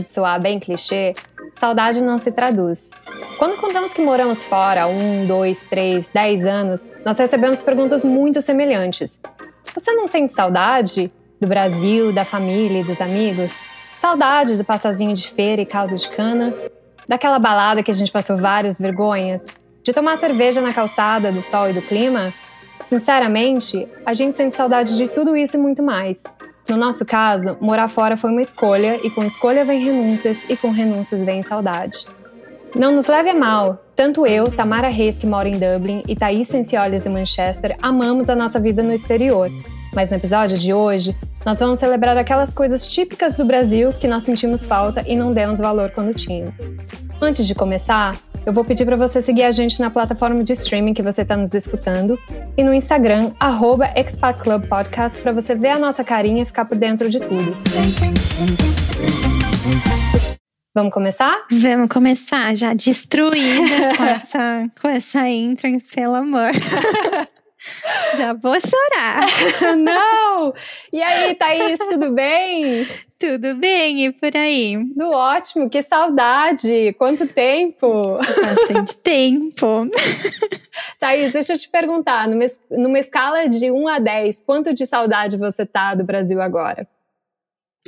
de soar bem clichê, saudade não se traduz. Quando contamos que moramos fora um, dois, três, dez anos, nós recebemos perguntas muito semelhantes. Você não sente saudade do Brasil, da família e dos amigos? Saudade do passazinho de feira e caldo de cana? Daquela balada que a gente passou várias vergonhas? De tomar cerveja na calçada, do sol e do clima? Sinceramente, a gente sente saudade de tudo isso e muito mais. No nosso caso, morar fora foi uma escolha, e com escolha vem renúncias, e com renúncias vem saudade. Não nos leve a mal, tanto eu, Tamara Reis, que mora em Dublin, e Thaís Senciolles de Manchester, amamos a nossa vida no exterior. Mas no episódio de hoje, nós vamos celebrar aquelas coisas típicas do Brasil que nós sentimos falta e não demos valor quando tínhamos. Antes de começar, eu vou pedir para você seguir a gente na plataforma de streaming que você está nos escutando e no Instagram, arroba Podcast, para você ver a nossa carinha e ficar por dentro de tudo. Vamos começar? Vamos começar, já destruída com essa, com essa intro, pelo amor. Já vou chorar. Não! E aí, Thaís, tudo bem? Tudo bem, e por aí? Tudo ótimo, que saudade! Quanto tempo! Bastante tempo. Thaís, deixa eu te perguntar, numa, numa escala de 1 a 10, quanto de saudade você tá do Brasil agora?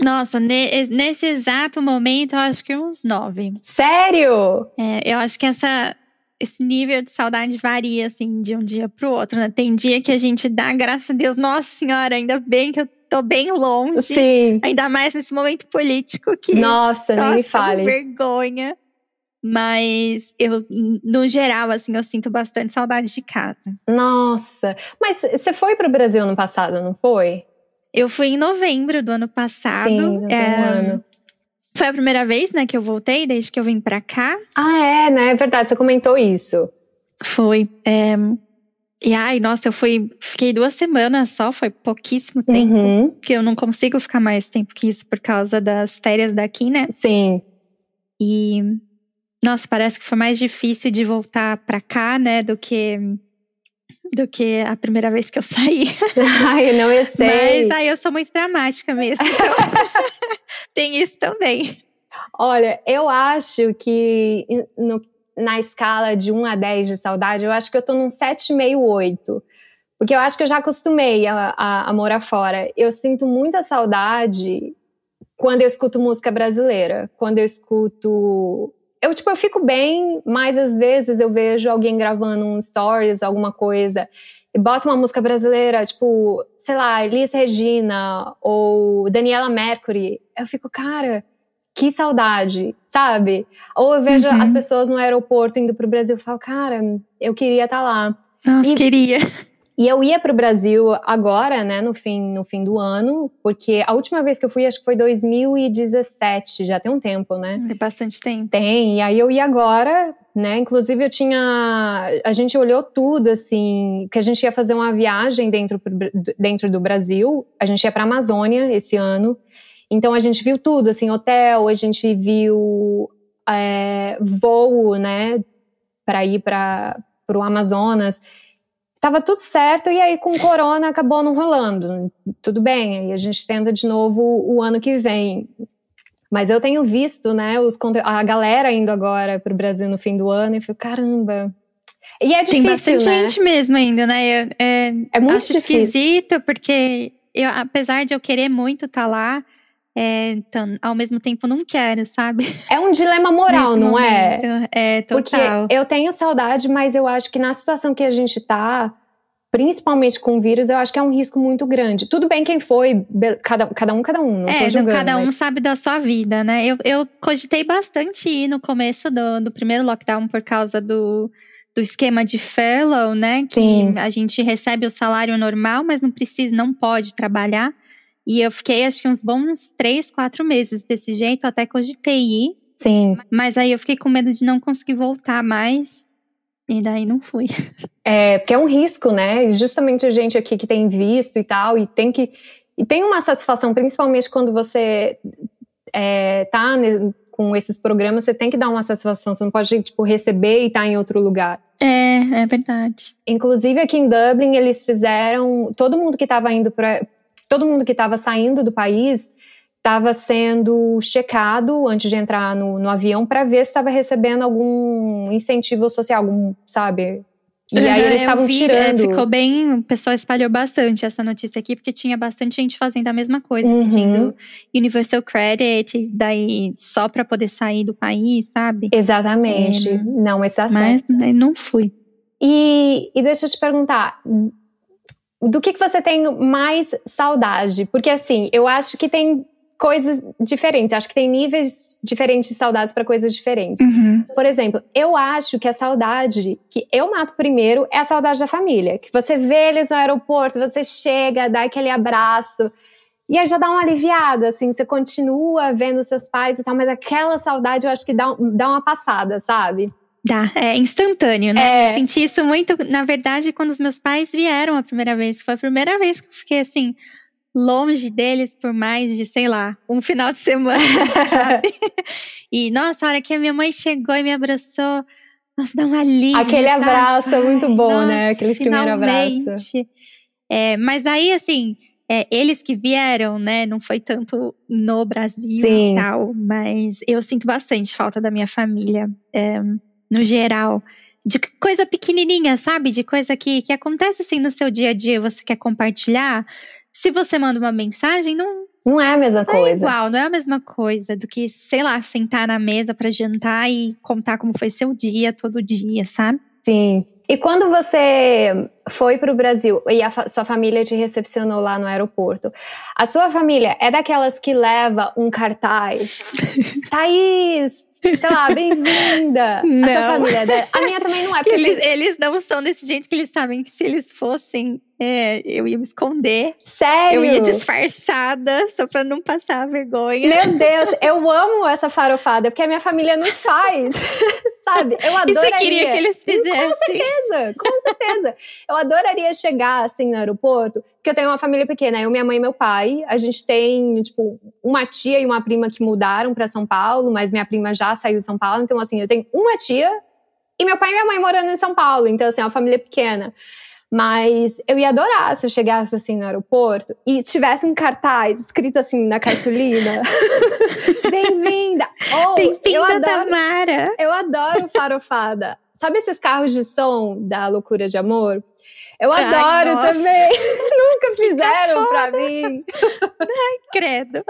Nossa, ne nesse exato momento, eu acho que uns 9. Sério? É, eu acho que essa esse nível de saudade varia, assim, de um dia pro outro, né? Tem dia que a gente dá, graças a Deus, nossa senhora, ainda bem que eu tô bem longe. Sim. Ainda mais nesse momento político que. Nossa, nem me fale. vergonha. Mas eu, no geral, assim, eu sinto bastante saudade de casa. Nossa. Mas você foi para o Brasil no passado, não foi? Eu fui em novembro do ano passado. Sim, é, ano. Foi a primeira vez, né, que eu voltei, desde que eu vim pra cá. Ah, é, né? É verdade, você comentou isso. Foi. É... E ai, nossa, eu fui. Fiquei duas semanas só, foi pouquíssimo tempo. Uhum. Que eu não consigo ficar mais tempo que isso por causa das férias daqui, né? Sim. E. Nossa, parece que foi mais difícil de voltar pra cá, né, do que do que a primeira vez que eu saí. Ai, não eu sei. Mas aí eu sou muito dramática mesmo. Então tem isso também. Olha, eu acho que no, na escala de 1 a 10 de saudade, eu acho que eu tô num 7,5, 8. Porque eu acho que eu já acostumei a, a, a morar fora. Eu sinto muita saudade quando eu escuto música brasileira. Quando eu escuto eu, tipo, eu fico bem, mas às vezes eu vejo alguém gravando um stories, alguma coisa, e bota uma música brasileira, tipo, sei lá, Elis Regina ou Daniela Mercury. Eu fico, cara, que saudade, sabe? Ou eu vejo uhum. as pessoas no aeroporto indo pro Brasil e falo, cara, eu queria estar tá lá. Nossa, e, queria. E eu ia para o Brasil agora, né, no fim, no fim do ano, porque a última vez que eu fui, acho que foi 2017, já tem um tempo, né? Tem bastante tempo. Tem, e aí eu ia agora, né, inclusive eu tinha, a gente olhou tudo, assim, que a gente ia fazer uma viagem dentro, dentro do Brasil, a gente ia para Amazônia esse ano, então a gente viu tudo, assim, hotel, a gente viu é, voo, né, para ir para o Amazonas, Tava tudo certo e aí com o corona acabou não rolando. Tudo bem, aí a gente tenta de novo o ano que vem. Mas eu tenho visto, né, os, a galera indo agora para o Brasil no fim do ano e fico, caramba. E é difícil, Tem bastante né? gente mesmo ainda, né? Eu, é, é muito acho difícil. esquisito, porque eu, apesar de eu querer muito estar tá lá, é, então, ao mesmo tempo não quero, sabe? É um dilema moral, não momento. é? É, total. Porque eu tenho saudade, mas eu acho que na situação que a gente tá, principalmente com o vírus, eu acho que é um risco muito grande. Tudo bem quem foi, cada, cada um, cada um. Não é, julgando, cada um mas... sabe da sua vida, né? Eu, eu cogitei bastante ir no começo do, do primeiro lockdown por causa do, do esquema de fellow, né? Que Sim. a gente recebe o salário normal, mas não precisa, não pode trabalhar. E eu fiquei, acho que uns bons três, quatro meses desse jeito, até cogitei ir. Sim. Mas aí eu fiquei com medo de não conseguir voltar mais. E daí não fui. É, porque é um risco, né? Justamente a gente aqui que tem visto e tal, e tem que. E tem uma satisfação, principalmente quando você é, tá com esses programas, você tem que dar uma satisfação. Você não pode, tipo, receber e estar tá em outro lugar. É, é verdade. Inclusive aqui em Dublin, eles fizeram. Todo mundo que estava indo para todo mundo que estava saindo do país estava sendo checado antes de entrar no, no avião para ver se estava recebendo algum incentivo social, algum, sabe? E aí eles estavam é, tirando. É, ficou bem, o pessoal espalhou bastante essa notícia aqui, porque tinha bastante gente fazendo a mesma coisa, uhum. pedindo Universal Credit, daí só para poder sair do país, sabe? Exatamente. É, não, mas tá Mas né, não fui. E, e deixa eu te perguntar, do que, que você tem mais saudade? Porque assim, eu acho que tem coisas diferentes. Acho que tem níveis diferentes de saudades para coisas diferentes. Uhum. Por exemplo, eu acho que a saudade que eu mato primeiro é a saudade da família. Que você vê eles no aeroporto, você chega, dá aquele abraço. E aí já dá uma aliviada, assim, você continua vendo seus pais e tal, mas aquela saudade eu acho que dá, dá uma passada, sabe? Dá, é instantâneo, né? É. Eu senti isso muito, na verdade, quando os meus pais vieram a primeira vez. Foi a primeira vez que eu fiquei assim, longe deles por mais de, sei lá, um final de semana, sabe? e, nossa, a hora que a minha mãe chegou e me abraçou, nossa, dá uma alívio. Aquele abraço é muito bom, nossa, né? Aquele primeiro abraço. É, mas aí, assim, é, eles que vieram, né? Não foi tanto no Brasil Sim. e tal, mas eu sinto bastante falta da minha família, é, no geral. De coisa pequenininha, sabe? De coisa que, que acontece assim no seu dia a dia, você quer compartilhar se você manda uma mensagem, não. Não é a mesma não é coisa. É igual, não é a mesma coisa do que, sei lá, sentar na mesa para jantar e contar como foi seu dia todo dia, sabe? Sim. E quando você foi para o Brasil e a fa sua família te recepcionou lá no aeroporto, a sua família é daquelas que leva um cartaz? Thaís, sei lá, bem-vinda. A sua família. A minha também não é. Porque eles, eles não são desse jeito que eles sabem que se eles fossem é, eu ia me esconder. Sério? Eu ia disfarçada, só pra não passar vergonha. Meu Deus, eu amo essa farofada, porque a minha família não faz, sabe? Eu adoraria. E você queria que eles fizessem? Com certeza, com certeza. Eu adoraria chegar, assim, no aeroporto, porque eu tenho uma família pequena, eu, minha mãe e meu pai. A gente tem, tipo, uma tia e uma prima que mudaram para São Paulo, mas minha prima já saiu de São Paulo. Então, assim, eu tenho uma tia e meu pai e minha mãe morando em São Paulo. Então, assim, é uma família pequena. Mas eu ia adorar se eu chegasse assim no aeroporto e tivesse um cartaz escrito assim na cartolina. Bem-vinda! Bem-vinda, Tamara! Eu adoro farofada. Sabe esses carros de som da Loucura de Amor? Eu Ai, adoro nossa. também. Nunca fizeram pra mim. Ai, credo.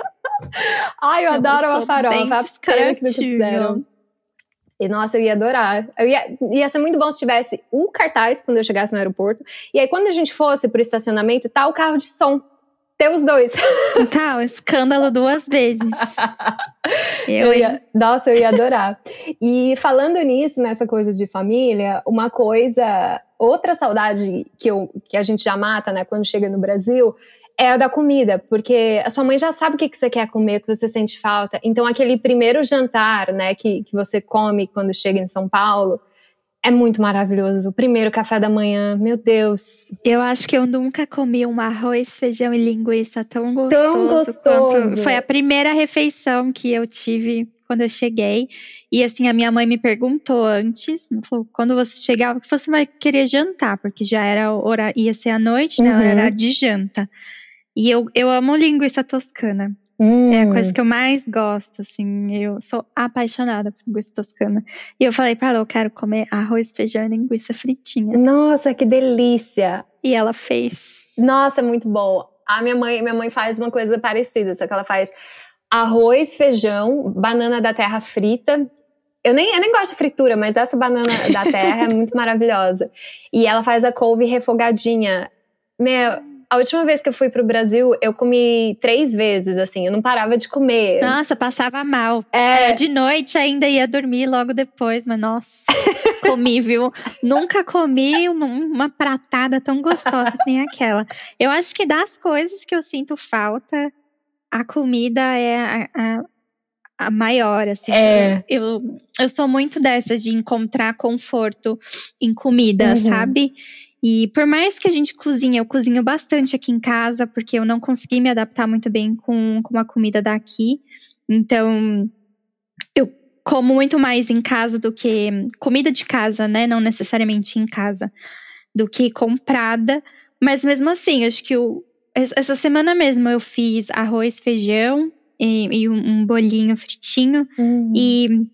Ai, eu, eu adoro uma farofa. Pena que nunca fizeram. E, nossa, eu ia adorar. Eu ia, ia ser muito bom se tivesse o cartaz quando eu chegasse no aeroporto. E aí, quando a gente fosse pro estacionamento, tá o carro de som. Ter os dois. Total, escândalo duas vezes. eu, eu ia, nossa, eu ia adorar. E falando nisso, nessa coisa de família, uma coisa, outra saudade que, eu, que a gente já mata, né, quando chega no Brasil, é a da comida, porque a sua mãe já sabe o que, que você quer comer, o que você sente falta. Então, aquele primeiro jantar, né, que, que você come quando chega em São Paulo, é muito maravilhoso. O primeiro café da manhã, meu Deus. Eu acho que eu nunca comi um arroz, feijão e linguiça tão gostoso. Tão gostoso. Foi a primeira refeição que eu tive quando eu cheguei. E assim, a minha mãe me perguntou antes, falou, quando você chegar, o que você vai querer jantar? Porque já era hora, ia ser a noite, né? Uhum. Era de janta. E eu, eu amo linguiça toscana. Hum. É a coisa que eu mais gosto, assim. Eu sou apaixonada por linguiça toscana. E eu falei pra ela, eu quero comer arroz, feijão e linguiça fritinha. Nossa, que delícia! E ela fez. Nossa, muito bom. A minha mãe, minha mãe faz uma coisa parecida, só que ela faz arroz, feijão, banana da terra frita. Eu nem, eu nem gosto de fritura, mas essa banana da terra é muito maravilhosa. E ela faz a couve refogadinha. Meu, a última vez que eu fui pro Brasil, eu comi três vezes, assim, eu não parava de comer. Nossa, passava mal. É. é de noite ainda ia dormir logo depois, mas nossa, comi, viu? Nunca comi uma, uma, pratada tão gostosa que nem aquela. Eu acho que das coisas que eu sinto falta, a comida é a, a a maior, assim. É. Eu, eu sou muito dessas de encontrar conforto em comida, uhum. sabe? E por mais que a gente cozinhe, eu cozinho bastante aqui em casa, porque eu não consegui me adaptar muito bem com, com a comida daqui. Então, eu como muito mais em casa do que. Comida de casa, né? Não necessariamente em casa, do que comprada. Mas mesmo assim, acho que o, essa semana mesmo eu fiz arroz, feijão e, e um bolinho fritinho. Uhum. E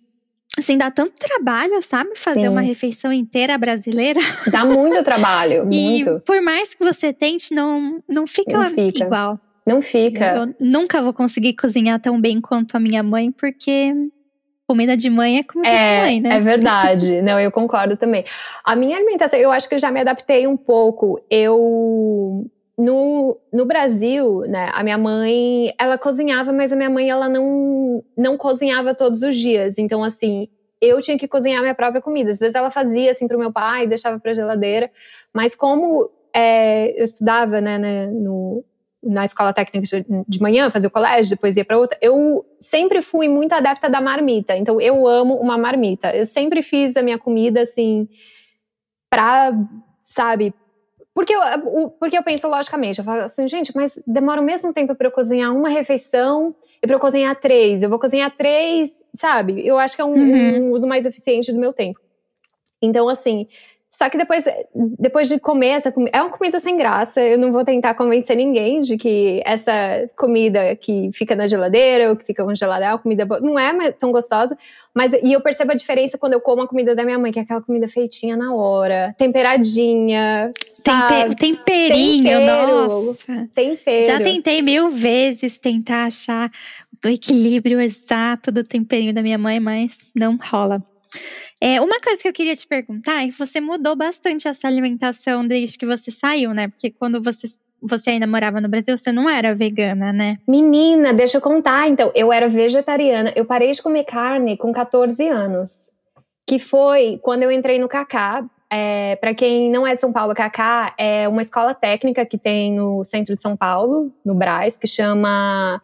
assim, dá tanto trabalho, sabe? Fazer Sim. uma refeição inteira brasileira. Dá muito trabalho, muito. E por mais que você tente, não, não fica, não fica. igual. Não fica. Eu nunca vou conseguir cozinhar tão bem quanto a minha mãe, porque comida de mãe é comida é, de mãe, né? É verdade. Não, eu concordo também. A minha alimentação, eu acho que eu já me adaptei um pouco. Eu no, no Brasil, né, a minha mãe, ela cozinhava, mas a minha mãe, ela não, não cozinhava todos os dias. Então, assim, eu tinha que cozinhar minha própria comida. Às vezes ela fazia, assim, pro meu pai, deixava pra geladeira. Mas como é, eu estudava, né, né no, na escola técnica de manhã, fazia o colégio, depois ia para outra. Eu sempre fui muito adepta da marmita. Então eu amo uma marmita. Eu sempre fiz a minha comida assim pra, sabe? Porque eu, porque eu penso logicamente, eu falo assim, gente, mas demora o mesmo tempo para eu cozinhar uma refeição e para eu cozinhar três. Eu vou cozinhar três, sabe? Eu acho que é um, uhum. um uso mais eficiente do meu tempo. Então, assim, só que depois, depois de comer essa comida, é uma comida sem graça. Eu não vou tentar convencer ninguém de que essa comida que fica na geladeira ou que fica congelada é uma comida boa. Não é tão gostosa. Mas, e eu percebo a diferença quando eu como a comida da minha mãe, que é aquela comida feitinha na hora, temperadinha. Tempe temperinho, Tempero, nossa. Tempero. Já tentei mil vezes tentar achar o equilíbrio exato do temperinho da minha mãe, mas não rola. É, uma coisa que eu queria te perguntar é que você mudou bastante essa alimentação desde que você saiu, né? Porque quando você, você ainda morava no Brasil, você não era vegana, né? Menina, deixa eu contar. Então, eu era vegetariana. Eu parei de comer carne com 14 anos. Que foi quando eu entrei no Cacá. É, para quem não é de São Paulo, Cacá é uma escola técnica que tem no centro de São Paulo, no Braz, que chama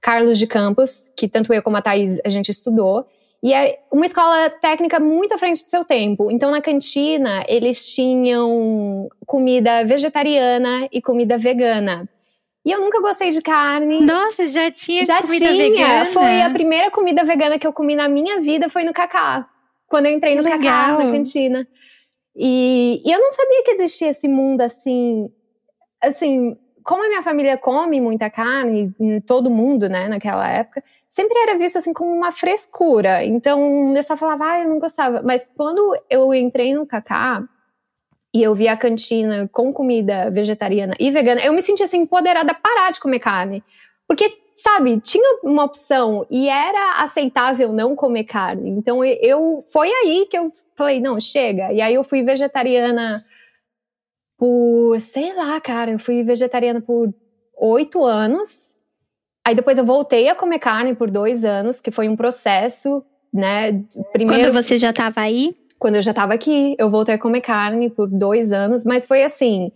Carlos de Campos, que tanto eu como a Thaís a gente estudou. E é uma escola técnica muito à frente do seu tempo. Então, na cantina, eles tinham comida vegetariana e comida vegana. E eu nunca gostei de carne. Nossa, já tinha já comida tinha. vegana? Foi a primeira comida vegana que eu comi na minha vida, foi no Cacá. Quando eu entrei que no legal. Cacá, na cantina. E, e eu não sabia que existia esse mundo assim. Assim, como a minha família come muita carne, todo mundo, né, naquela época, sempre era visto assim como uma frescura. Então, eu só falava, ah, eu não gostava. Mas quando eu entrei no Cacá e eu vi a cantina com comida vegetariana e vegana, eu me senti assim empoderada a parar de comer carne. Porque, sabe, tinha uma opção e era aceitável não comer carne. Então, eu foi aí que eu falei, não, chega. E aí eu fui vegetariana por, sei lá, cara, eu fui vegetariana por oito anos. Aí depois eu voltei a comer carne por dois anos, que foi um processo, né? Primeiro, Quando você já estava aí? Quando eu já estava aqui, eu voltei a comer carne por dois anos, mas foi assim.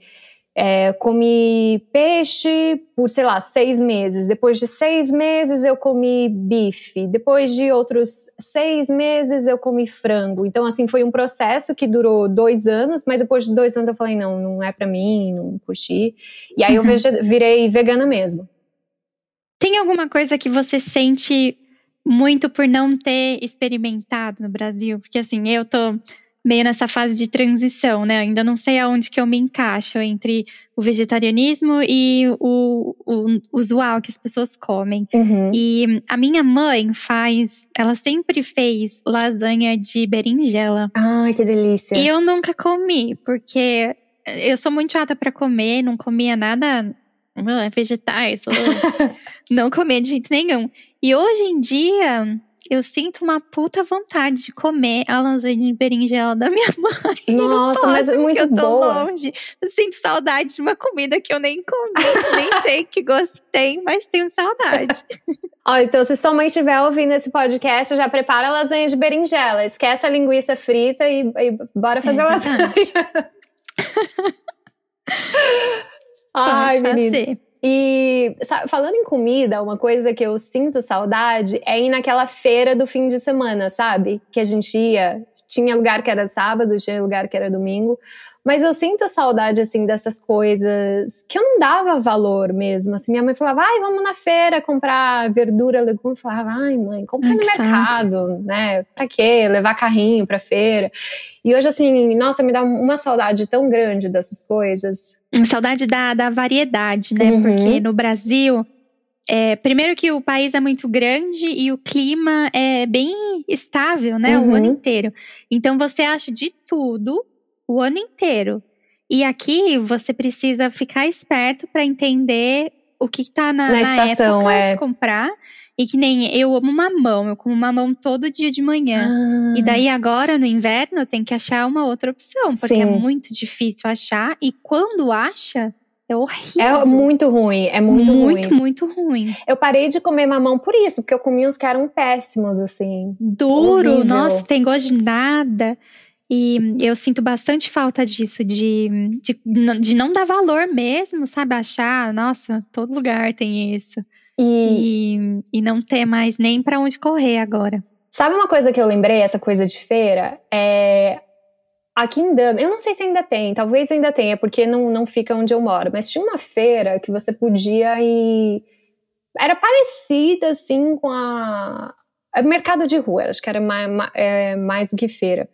É, comi peixe por, sei lá, seis meses. Depois de seis meses eu comi bife. Depois de outros seis meses eu comi frango. Então, assim, foi um processo que durou dois anos, mas depois de dois anos eu falei, não, não é para mim, não curti. E aí eu uhum. virei vegana mesmo. Tem alguma coisa que você sente muito por não ter experimentado no Brasil? Porque assim, eu tô meio nessa fase de transição, né? Ainda não sei aonde que eu me encaixo entre o vegetarianismo e o, o usual que as pessoas comem. Uhum. E a minha mãe faz, ela sempre fez lasanha de berinjela. Ai, que delícia. E eu nunca comi, porque eu sou muito chata para comer, não comia nada é vegetais, não comer de jeito nenhum. E hoje em dia, eu sinto uma puta vontade de comer a lasanha de berinjela da minha mãe. Nossa, posso, mas é muito eu tô boa. longe. Eu sinto saudade de uma comida que eu nem comi, nem sei que gostei, mas tenho saudade. Ó, então se sua mãe estiver ouvindo esse podcast, já prepara a lasanha de berinjela. Esquece a linguiça frita e, e bora fazer é lasanha. Ai, menina. E sabe, falando em comida, uma coisa que eu sinto saudade é ir naquela feira do fim de semana, sabe? Que a gente ia. Tinha lugar que era sábado, tinha lugar que era domingo. Mas eu sinto saudade, assim, dessas coisas que eu não dava valor mesmo. Assim, minha mãe falava, ai, vamos na feira comprar verdura, legume. Eu falava, ai, mãe, compra no mercado, né? Pra quê? Levar carrinho pra feira. E hoje, assim, nossa, me dá uma saudade tão grande dessas coisas. Saudade da, da variedade, né? Uhum. Porque no Brasil, é, primeiro que o país é muito grande e o clima é bem estável, né? Uhum. O ano inteiro. Então você acha de tudo o ano inteiro. E aqui você precisa ficar esperto para entender o que está na, na, na estação, época é. de comprar. E que nem eu amo mamão, eu como mamão todo dia de manhã. Ah. E daí agora no inverno tem que achar uma outra opção, porque é Sim. é muito difícil achar. E quando acha, é horrível. É muito ruim, é muito, muito ruim. Muito, muito ruim. Eu parei de comer mamão por isso, porque eu comi uns que eram péssimos, assim. Duro, horrível. nossa, tem gosto de nada. E eu sinto bastante falta disso, de, de, de não dar valor mesmo, sabe? Achar, nossa, todo lugar tem isso. E, e, e não ter mais nem para onde correr agora. Sabe uma coisa que eu lembrei, essa coisa de feira? É, aqui em Dublin, eu não sei se ainda tem, talvez ainda tenha, porque não, não fica onde eu moro, mas tinha uma feira que você podia ir. Era parecida, assim, com a. Mercado de rua, acho que era mais, é, mais do que feira.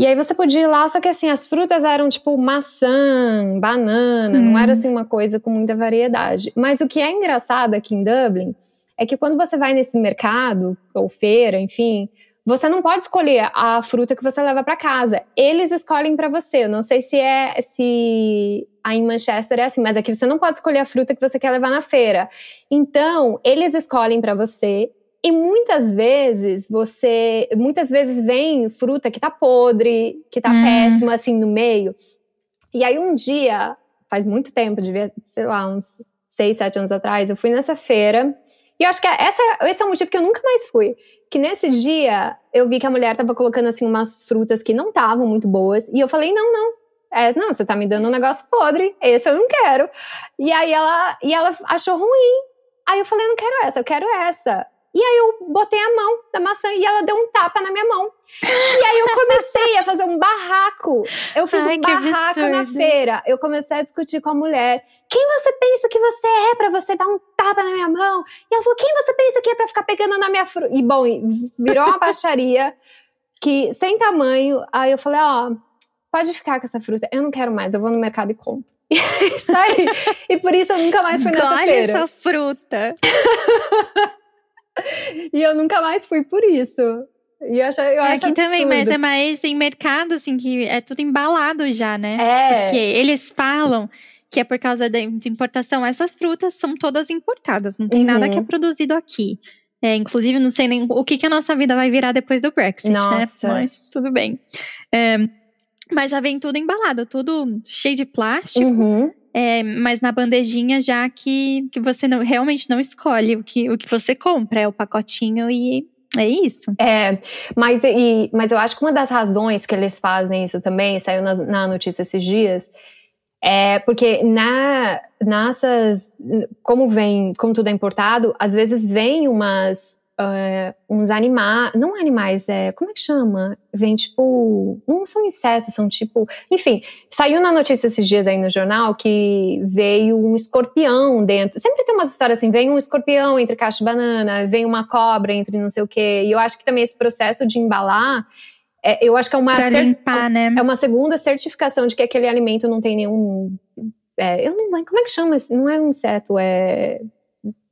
E aí você podia ir lá, só que assim, as frutas eram tipo maçã, banana, hum. não era assim uma coisa com muita variedade. Mas o que é engraçado aqui em Dublin é que quando você vai nesse mercado, ou feira, enfim, você não pode escolher a fruta que você leva para casa. Eles escolhem para você. Eu não sei se é se aí em Manchester é assim, mas aqui você não pode escolher a fruta que você quer levar na feira. Então, eles escolhem para você e muitas vezes você, muitas vezes vem fruta que tá podre, que tá hum. péssima assim no meio. E aí um dia, faz muito tempo, devia, sei lá, uns seis, sete anos atrás, eu fui nessa feira. E eu acho que essa, esse é o motivo que eu nunca mais fui. Que nesse dia eu vi que a mulher tava colocando assim umas frutas que não estavam muito boas. E eu falei, não, não, é, não, você tá me dando um negócio podre, esse eu não quero. E aí ela, e ela achou ruim. Aí eu falei, eu não quero essa, eu quero essa. E aí eu botei a mão na maçã e ela deu um tapa na minha mão. E aí eu comecei a fazer um barraco. Eu fiz Ai, um barraco na feira. Eu comecei a discutir com a mulher. Quem você pensa que você é para você dar um tapa na minha mão? E ela falou: quem você pensa que é para ficar pegando na minha fruta? E bom, virou uma baixaria que sem tamanho. Aí eu falei: ó, oh, pode ficar com essa fruta. Eu não quero mais. Eu vou no mercado e compro. E saí. e por isso eu nunca mais fui nessa Olha feira. Olha essa fruta. e eu nunca mais fui por isso. E eu acho, eu acho Aqui também, mas é mais em mercado, assim, que é tudo embalado já, né? É. Porque eles falam que é por causa de importação. Essas frutas são todas importadas, não tem uhum. nada que é produzido aqui. É, inclusive, não sei nem o que, que a nossa vida vai virar depois do Brexit, né? nossa. né? Mas tudo bem. É, mas já vem tudo embalado, tudo cheio de plástico. Uhum. É, mas na bandejinha já que, que você não, realmente não escolhe o que, o que você compra, é o pacotinho e é isso. É, mas, e, mas eu acho que uma das razões que eles fazem isso também, saiu na, na notícia esses dias, é porque na, nessas, como vem, como tudo é importado, às vezes vem umas uh, uns animais, não animais, é, como é que chama? Vem tipo, não são insetos, são tipo, enfim, saiu na notícia esses dias aí no jornal que veio um escorpião dentro, sempre tem umas histórias assim, vem um escorpião entre caixa de banana, vem uma cobra entre não sei o que, e eu acho que também esse processo de embalar, é, eu acho que é uma, limpar, né? é uma segunda certificação de que aquele alimento não tem nenhum, é, eu não lembro, como é que chama, não é um inseto, é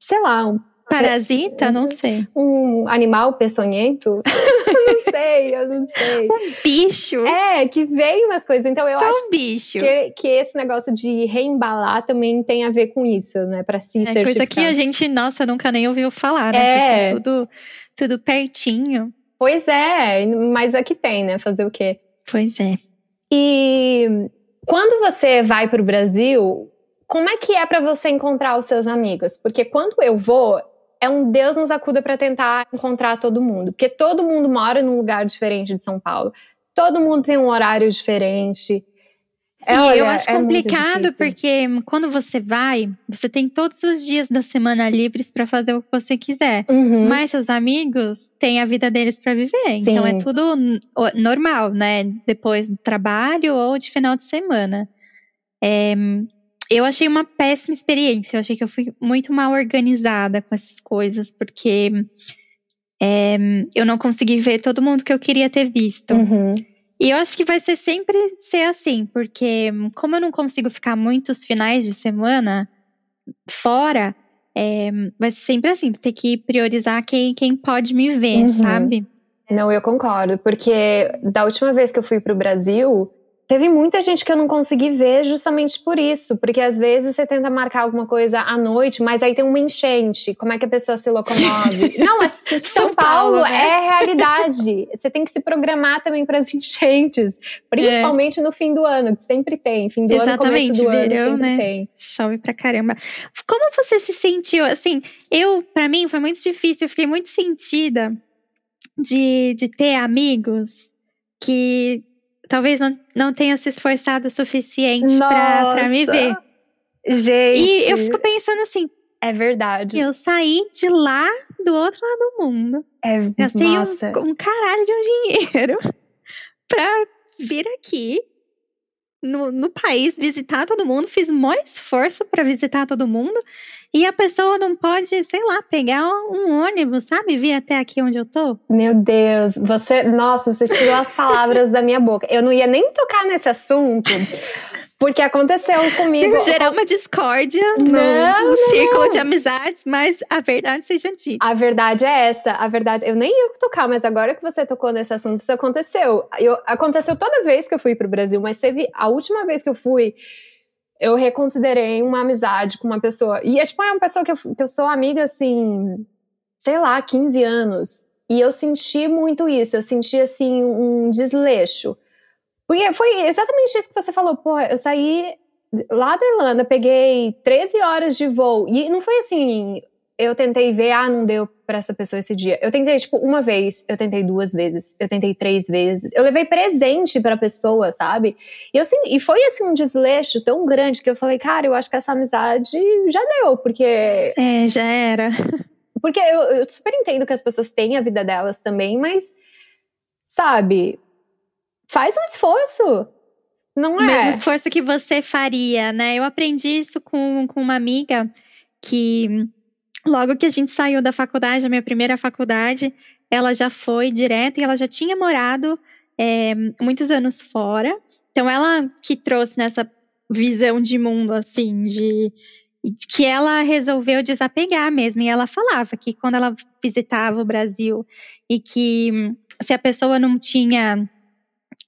sei lá, um Parasita? Não sei. Um animal peçonhento? não sei, eu não sei. Um bicho? É, que veio umas coisas. Então eu Só acho um bicho. Que, que esse negócio de reembalar também tem a ver com isso, né? Pra se é certificar. coisa que a gente, nossa, nunca nem ouviu falar, né? É. Porque é tudo, tudo pertinho. Pois é, mas aqui tem, né? Fazer o quê? Pois é. E quando você vai para o Brasil, como é que é para você encontrar os seus amigos? Porque quando eu vou, é um Deus nos acuda para tentar encontrar todo mundo, porque todo mundo mora num lugar diferente de São Paulo. Todo mundo tem um horário diferente. É, e olha, eu acho é complicado porque quando você vai, você tem todos os dias da semana livres para fazer o que você quiser. Uhum. Mas seus amigos têm a vida deles para viver. Sim. Então é tudo normal, né? Depois do trabalho ou de final de semana. É, eu achei uma péssima experiência. Eu achei que eu fui muito mal organizada com essas coisas, porque é, eu não consegui ver todo mundo que eu queria ter visto. Uhum. E eu acho que vai ser sempre ser assim, porque como eu não consigo ficar muitos finais de semana fora, É, vai ser sempre assim, ter que priorizar quem, quem pode me ver, uhum. sabe? Não, eu concordo, porque da última vez que eu fui pro Brasil, Teve muita gente que eu não consegui ver justamente por isso, porque às vezes você tenta marcar alguma coisa à noite, mas aí tem uma enchente. Como é que a pessoa se locomove? não, é, São, São Paulo, Paulo né? é realidade. Você tem que se programar também para as enchentes, principalmente é. no fim do ano, que sempre tem. Fim do Exatamente, ano, começo do verão, ano, né? Tem. Chove pra caramba. Como você se sentiu? Assim, eu, para mim, foi muito difícil. Eu fiquei muito sentida de, de ter amigos que talvez não, não tenha se esforçado o suficiente pra, pra me ver. Gente. E eu fico pensando assim. É verdade. Eu saí de lá do outro lado do mundo. É, Gastei um, um caralho de um dinheiro pra vir aqui no, no país, visitar todo mundo. Fiz maior esforço para visitar todo mundo. E a pessoa não pode, sei lá, pegar um ônibus, sabe? Vir até aqui onde eu tô. Meu Deus, você. Nossa, você tirou as palavras da minha boca. Eu não ia nem tocar nesse assunto. Porque aconteceu comigo. Gerar uma discórdia no, não, no círculo de amizades, mas a verdade seja dita. A verdade é essa. A verdade, eu nem ia tocar, mas agora que você tocou nesse assunto, isso aconteceu. Eu, aconteceu toda vez que eu fui pro Brasil, mas teve a última vez que eu fui eu reconsiderei uma amizade com uma pessoa. E é tipo, é uma pessoa que eu, que eu sou amiga, assim, sei lá, 15 anos. E eu senti muito isso, eu senti, assim, um desleixo. Porque foi exatamente isso que você falou. Pô, eu saí lá da Irlanda, peguei 13 horas de voo. E não foi assim, eu tentei ver, ah, não deu para essa pessoa esse dia. Eu tentei, tipo, uma vez, eu tentei duas vezes, eu tentei três vezes. Eu levei presente pra pessoa, sabe? E, eu, assim, e foi, assim, um desleixo tão grande que eu falei, cara, eu acho que essa amizade já deu, porque. É, já era. Porque eu, eu super entendo que as pessoas têm a vida delas também, mas, sabe, faz um esforço. Não é? O mesmo esforço que você faria, né? Eu aprendi isso com, com uma amiga que Logo que a gente saiu da faculdade, a minha primeira faculdade, ela já foi direto e ela já tinha morado é, muitos anos fora. Então, ela que trouxe nessa visão de mundo, assim, de, de que ela resolveu desapegar mesmo. E ela falava que quando ela visitava o Brasil e que se a pessoa não tinha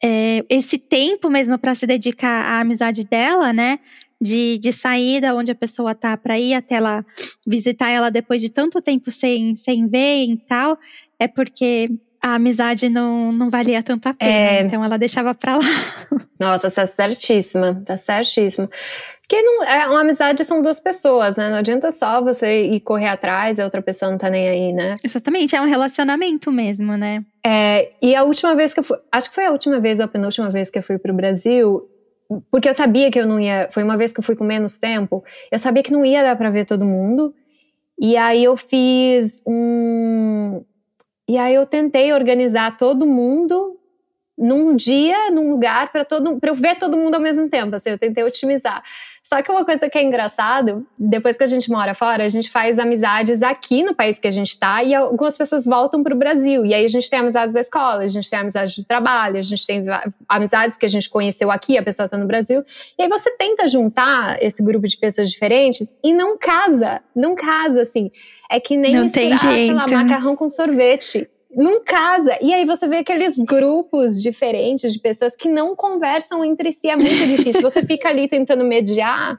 é, esse tempo mesmo para se dedicar à amizade dela, né? de, de sair da onde a pessoa tá para ir até ela visitar ela depois de tanto tempo sem, sem ver e tal, é porque a amizade não, não valia tanto a pena. É... Então ela deixava pra lá. Nossa, tá certíssima, tá certíssima. Porque não, é, uma amizade são duas pessoas, né? Não adianta só você ir correr atrás a outra pessoa não tá nem aí, né? Exatamente, é um relacionamento mesmo, né? É, e a última vez que eu fui, acho que foi a última vez, a penúltima vez que eu fui pro Brasil, porque eu sabia que eu não ia. Foi uma vez que eu fui com menos tempo, eu sabia que não ia dar para ver todo mundo. E aí eu fiz um. E aí eu tentei organizar todo mundo num dia, num lugar, para todo para eu ver todo mundo ao mesmo tempo. Assim, eu tentei otimizar. Só que uma coisa que é engraçado, depois que a gente mora fora, a gente faz amizades aqui no país que a gente está e algumas pessoas voltam para o Brasil. E aí a gente tem amizades da escola, a gente tem amizades de trabalho, a gente tem amizades que a gente conheceu aqui, a pessoa está no Brasil. E aí você tenta juntar esse grupo de pessoas diferentes e não casa, não casa assim. É que nem não misturar, sei lá, macarrão com sorvete não casa. E aí você vê aqueles grupos diferentes de pessoas que não conversam entre si. É muito difícil. Você fica ali tentando mediar,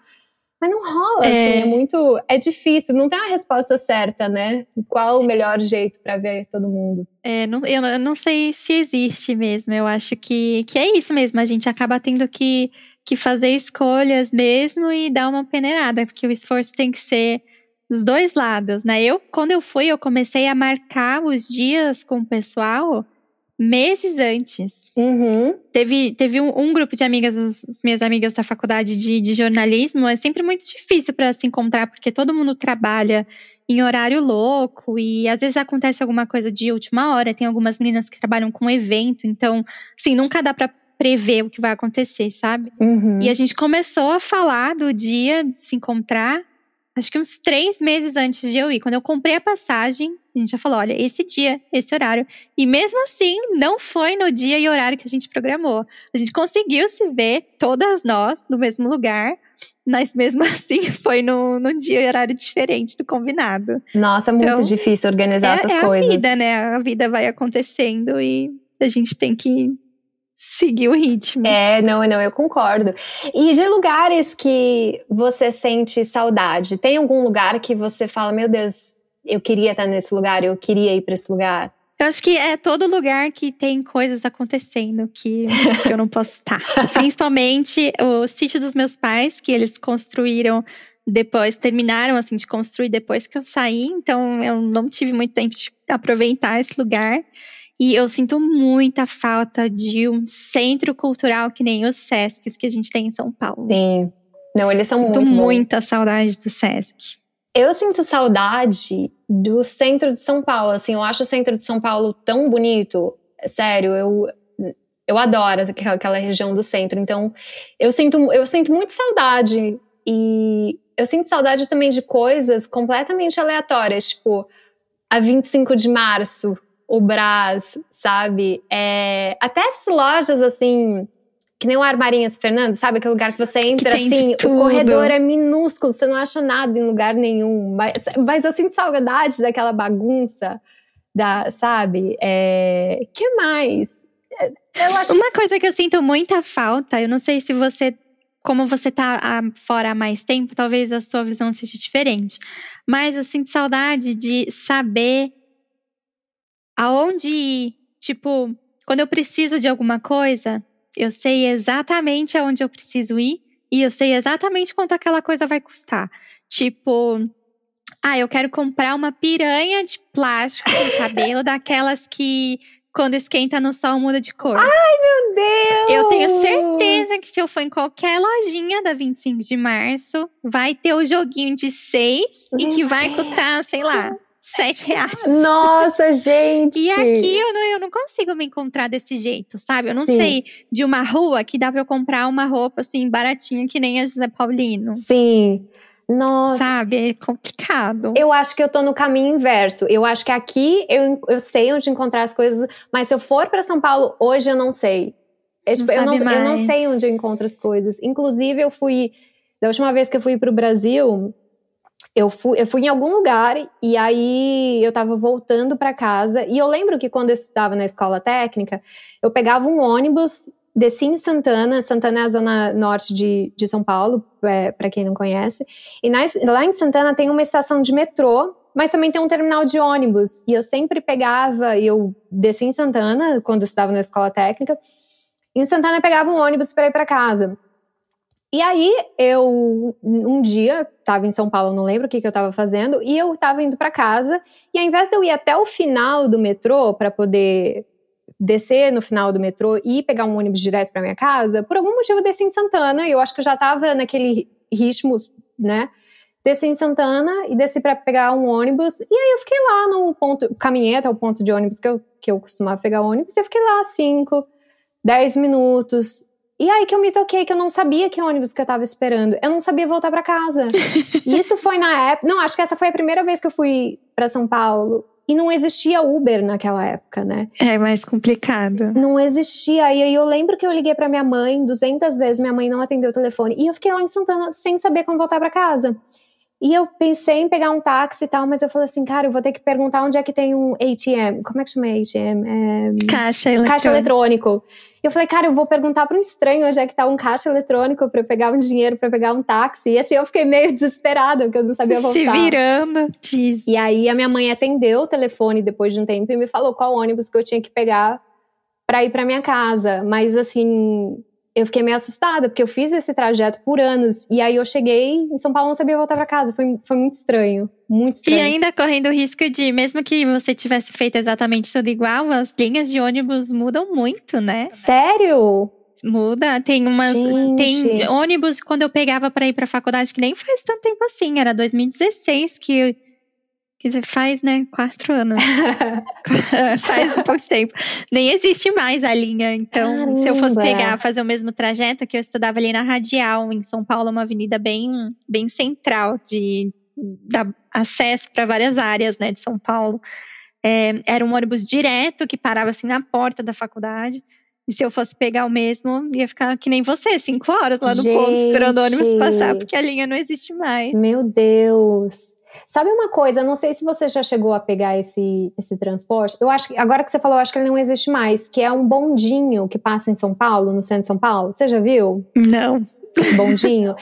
mas não rola, é... assim. É muito. É difícil. Não tem uma resposta certa, né? Qual o melhor jeito para ver todo mundo? É, não, eu não sei se existe mesmo. Eu acho que, que é isso mesmo. A gente acaba tendo que, que fazer escolhas mesmo e dar uma peneirada, porque o esforço tem que ser dos dois lados, né? Eu, quando eu fui, eu comecei a marcar os dias com o pessoal meses antes. Uhum. Teve, teve um, um, grupo de amigas, as minhas amigas da faculdade de, de jornalismo, é sempre muito difícil para se encontrar, porque todo mundo trabalha em horário louco e às vezes acontece alguma coisa de última hora. Tem algumas meninas que trabalham com evento, então, assim, nunca dá para prever o que vai acontecer, sabe? Uhum. E a gente começou a falar do dia de se encontrar acho que uns três meses antes de eu ir. Quando eu comprei a passagem, A gente já falou, olha, esse dia, esse horário. E mesmo assim, não foi no dia e horário que a gente programou. A gente conseguiu se ver, todas nós, no mesmo lugar, mas mesmo assim foi no, no dia e horário diferente do combinado. Nossa, muito então, difícil organizar é, essas é coisas. É a vida, né? A vida vai acontecendo e a gente tem que seguir o ritmo. É, não, não, eu concordo. E de lugares que você sente saudade, tem algum lugar que você fala, meu Deus, eu queria estar nesse lugar, eu queria ir para esse lugar? Eu acho que é todo lugar que tem coisas acontecendo que, que eu não posso estar. Principalmente o sítio dos meus pais, que eles construíram depois, terminaram assim de construir depois que eu saí, então eu não tive muito tempo de aproveitar esse lugar. E eu sinto muita falta de um centro cultural que nem os Sescs que a gente tem em São Paulo. Sim. Não, eles são sinto muito muita bons. saudade do Sesc. Eu sinto saudade do centro de São Paulo. Assim, eu acho o centro de São Paulo tão bonito. Sério, eu eu adoro aquela região do centro. Então, eu sinto eu sinto muito saudade e eu sinto saudade também de coisas completamente aleatórias, tipo a 25 de março, o Brás, sabe? É, até essas lojas assim, que nem o Armarinhas Fernando, sabe? Aquele lugar que você entra que assim, o corredor é minúsculo, você não acha nada em lugar nenhum. Mas, mas eu sinto saudade daquela bagunça, da, sabe? É, que mais? Acho... Uma coisa que eu sinto muita falta, eu não sei se você como você tá fora há mais tempo, talvez a sua visão seja diferente. Mas eu sinto saudade de saber aonde ir. Tipo, quando eu preciso de alguma coisa, eu sei exatamente aonde eu preciso ir e eu sei exatamente quanto aquela coisa vai custar. Tipo, ah, eu quero comprar uma piranha de plástico no cabelo, daquelas que quando esquenta no sol muda de cor. Ai, meu Deus! Eu tenho certeza que se eu for em qualquer lojinha da 25 de março, vai ter o joguinho de seis e que vai custar, sei lá, sete reais. Nossa, gente! E aqui eu não, eu não consigo me encontrar desse jeito, sabe? Eu não Sim. sei de uma rua que dá pra eu comprar uma roupa assim, baratinha, que nem a José Paulino. Sim. Nossa. Sabe? É complicado. Eu acho que eu tô no caminho inverso. Eu acho que aqui eu, eu sei onde encontrar as coisas, mas se eu for para São Paulo hoje, eu não sei. Eu, tipo, não eu, não, eu não sei onde eu encontro as coisas. Inclusive, eu fui. Da última vez que eu fui pro Brasil, eu fui, eu fui em algum lugar e aí eu tava voltando para casa. E eu lembro que quando eu estudava na escola técnica, eu pegava um ônibus, descia em Santana. Santana é a zona norte de, de São Paulo, é, para quem não conhece. E na, lá em Santana tem uma estação de metrô, mas também tem um terminal de ônibus. E eu sempre pegava, e eu descia em Santana, quando eu estudava na escola técnica. Em Santana eu pegava um ônibus para ir para casa. E aí, eu, um dia, estava em São Paulo, não lembro o que, que eu estava fazendo, e eu estava indo para casa, e ao invés de eu ir até o final do metrô para poder descer no final do metrô e pegar um ônibus direto para minha casa, por algum motivo eu desci em Santana, eu acho que eu já estava naquele ritmo, né? Desci em Santana e desci para pegar um ônibus, e aí eu fiquei lá no ponto, caminhei até o ponto de ônibus que eu, que eu costumava pegar ônibus, e eu fiquei lá cinco, dez minutos, e aí que eu me toquei que eu não sabia que ônibus que eu tava esperando. Eu não sabia voltar para casa. e isso foi na época. Não, acho que essa foi a primeira vez que eu fui para São Paulo. E não existia Uber naquela época, né? É mais complicado. Não existia. E aí eu lembro que eu liguei para minha mãe 200 vezes, minha mãe não atendeu o telefone. E eu fiquei lá em Santana sem saber como voltar para casa. E eu pensei em pegar um táxi e tal, mas eu falei assim, cara, eu vou ter que perguntar onde é que tem um ATM. Como é que chama ATM? É... Caixa eletrônico. Caixa eletrônico. E eu falei, cara, eu vou perguntar para um estranho onde é que tá um caixa eletrônico para pegar um dinheiro para pegar um táxi. E assim eu fiquei meio desesperada, porque eu não sabia voltar. Se virando. Jeez. E aí a minha mãe atendeu o telefone depois de um tempo e me falou qual ônibus que eu tinha que pegar para ir para minha casa. Mas assim, eu fiquei meio assustada, porque eu fiz esse trajeto por anos. E aí eu cheguei em São Paulo não sabia voltar para casa. Foi, foi muito estranho. Muito estranho. E ainda correndo o risco de, mesmo que você tivesse feito exatamente tudo igual, as linhas de ônibus mudam muito, né? Sério? Muda, tem umas. Gente. Tem ônibus quando eu pegava para ir pra faculdade, que nem faz tanto tempo assim, era 2016 que Quer dizer, faz, né? Quatro anos. faz um pouco tempo. Nem existe mais a linha. Então, Caramba. se eu fosse pegar, fazer o mesmo trajeto, que eu estudava ali na Radial, em São Paulo, uma avenida bem, bem central de, dá acesso para várias áreas né, de São Paulo. É, era um ônibus direto que parava assim na porta da faculdade. E se eu fosse pegar o mesmo, ia ficar que nem você, cinco horas lá no Gente. ponto, esperando o ônibus passar, porque a linha não existe mais. Meu Deus. Sabe uma coisa, não sei se você já chegou a pegar esse, esse transporte. Eu acho que agora que você falou, eu acho que ele não existe mais, que é um bondinho que passa em São Paulo, no centro de São Paulo. Você já viu? Não. Esse bondinho.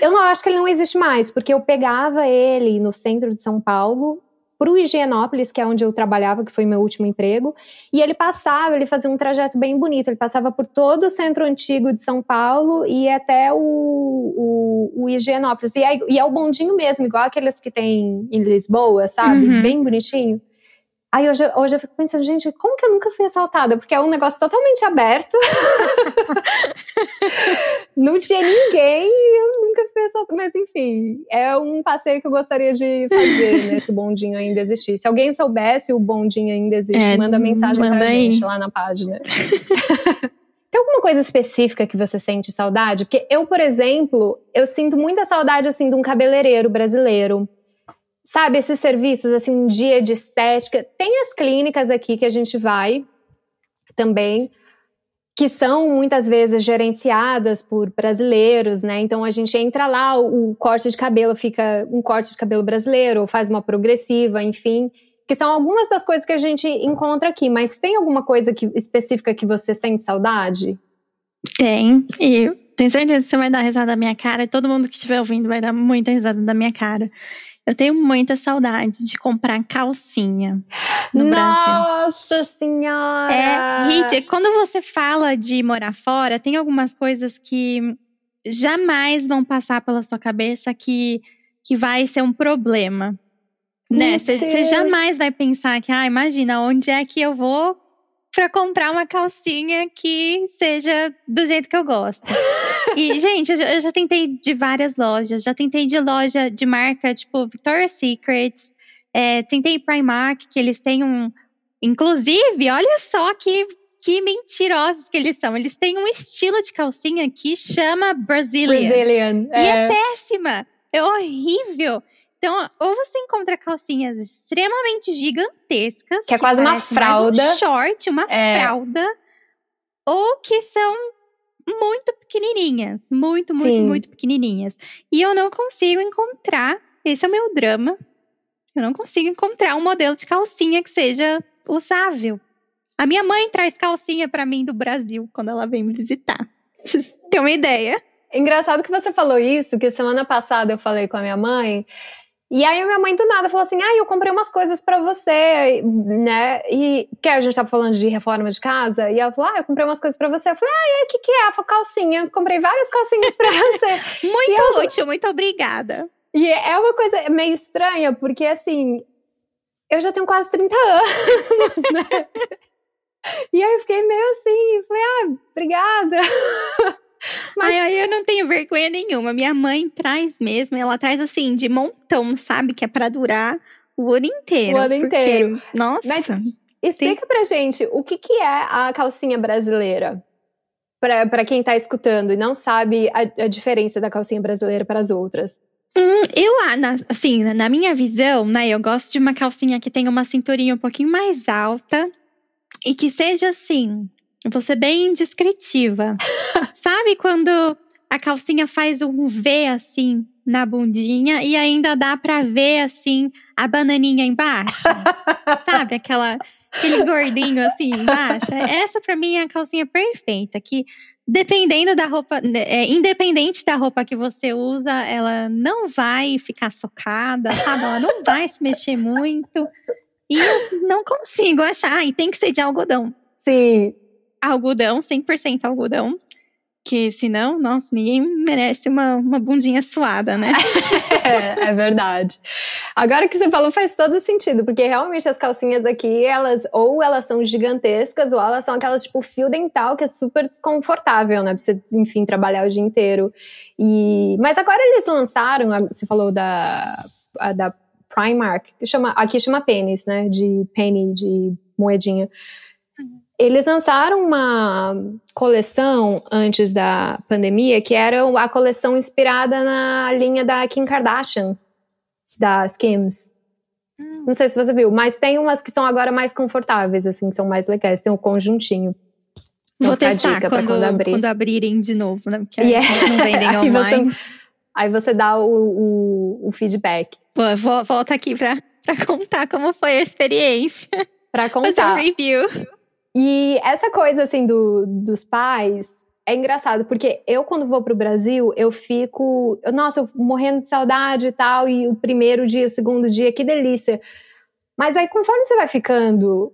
eu não acho que ele não existe mais, porque eu pegava ele no centro de São Paulo para o Higienópolis, que é onde eu trabalhava, que foi meu último emprego, e ele passava, ele fazia um trajeto bem bonito, ele passava por todo o centro antigo de São Paulo e até o, o, o Higienópolis. E é, e é o bondinho mesmo, igual aqueles que tem em Lisboa, sabe? Uhum. Bem bonitinho. Aí hoje, hoje eu fico pensando, gente, como que eu nunca fui assaltada? Porque é um negócio totalmente aberto. não tinha ninguém e eu nunca fui assaltada. Mas enfim, é um passeio que eu gostaria de fazer, né? Se o bondinho ainda existir. Se alguém soubesse o bondinho ainda existe, É, manda mensagem manda pra aí. gente lá na página. Tem alguma coisa específica que você sente saudade? Porque eu, por exemplo, eu sinto muita saudade assim de um cabeleireiro brasileiro. Sabe, esses serviços, assim, um dia de estética. Tem as clínicas aqui que a gente vai também, que são muitas vezes gerenciadas por brasileiros, né? Então a gente entra lá, o, o corte de cabelo fica um corte de cabelo brasileiro, ou faz uma progressiva, enfim. Que são algumas das coisas que a gente encontra aqui, mas tem alguma coisa que, específica que você sente saudade? Tem. E tenho certeza que você vai dar risada da minha cara, e todo mundo que estiver ouvindo vai dar muita risada da minha cara. Eu tenho muita saudade de comprar calcinha no Brasil. Nossa senhora! É ridículo. Quando você fala de morar fora, tem algumas coisas que jamais vão passar pela sua cabeça que, que vai ser um problema. Né? Você jamais vai pensar que, ah, imagina, onde é que eu vou pra comprar uma calcinha que seja do jeito que eu gosto. e, gente, eu já, eu já tentei de várias lojas. Já tentei de loja de marca, tipo Victoria's Secret. é, tentei Primark, que eles têm um... Inclusive, olha só que, que mentirosos que eles são. Eles têm um estilo de calcinha que chama Brazilian. Brazilian. E é é. péssima. É horrível. Então, ou você encontra calcinhas extremamente gigantescas. Que é quase uma parece mais fralda. Um short, uma É. fralda. Ou que são muito pequenininhas. Muito, muito, Sim. muito pequenininhas. E eu não consigo encontrar. Esse é o meu drama. Eu não consigo encontrar um modelo de calcinha que seja usável. A minha mãe traz calcinha pra mim do Brasil quando ela vem me visitar. Vocês têm uma ideia? Engraçado que você falou isso, que semana passada eu falei com a minha mãe. E aí a minha mãe do nada falou assim: "Ah, eu comprei umas coisas pra você", né? E que a gente tava falando de reforma de casa, e ela falou: "Ah, eu comprei umas coisas pra você". Eu falei: "Ah, e o que que é?" Ela falou: "Calcinha". Eu comprei várias calcinhas pra você. Muito útil, muito obrigada. E é uma coisa meio estranha, porque assim, eu já tenho quase 30 anos, né? E aí eu fiquei meio assim, falei: "Ah, obrigada". Mas- Ai, ai, eu não tenho vergonha nenhuma. Minha mãe traz mesmo, ela traz assim, de montão, sabe? Que é pra durar o ano inteiro. O ano porque, inteiro. Nossa. Mas- Explica pra gente o que, que é a calcinha brasileira. Pra, pra quem tá escutando e não sabe a, a diferença da calcinha brasileira para as outras. Hum, eu, ah, na- assim, na minha visão, né? Eu gosto de uma calcinha que tenha uma cinturinha um pouquinho mais alta e que seja assim, vou ser bem descritiva. Sabe quando a calcinha faz um V assim na bundinha e ainda dá pra ver assim a bananinha embaixo? Sabe aquela aquele gordinho assim embaixo? Essa pra mim é a calcinha perfeita, que dependendo da roupa, é, independente da roupa que você usa, ela não vai ficar socada, sabe? Ela não vai se mexer muito. E eu não consigo achar, e tem que ser de algodão. Sim. Algodão, 100% algodão. Que senão, nossa, ninguém merece uma, uma bundinha suada, né? É, é verdade. Agora que você falou faz todo sentido, porque realmente as calcinhas aqui, elas ou elas são gigantescas, ou elas são aquelas tipo fio dental, que é super desconfortável, né? Pra você, enfim, trabalhar o dia inteiro. E... Mas agora eles lançaram, você falou da, da Primark, que chama, aqui chama pênis, né? De penny, de moedinha. Eles lançaram uma coleção antes da pandemia, que era a coleção inspirada na linha da Kim Kardashian. da Skims. Hum. Não sei se você viu, mas tem umas que são agora mais confortáveis, assim, que são mais legais. Tem o um conjuntinho. Vou testar quando, quando, abrir. quando, abrirem de novo, né? Porque yeah. não vendem online. aí, você, aí você dá o, o, o feedback. Pô, volta aqui pra contar como foi a experiência. Pra contar. Fazer um review. E essa coisa, assim, do, dos pais, é engraçado, porque eu, quando vou pro Brasil, eu fico. Eu, nossa, eu morrendo de saudade e tal, e o primeiro dia, o segundo dia, que delícia. Mas aí, conforme você vai ficando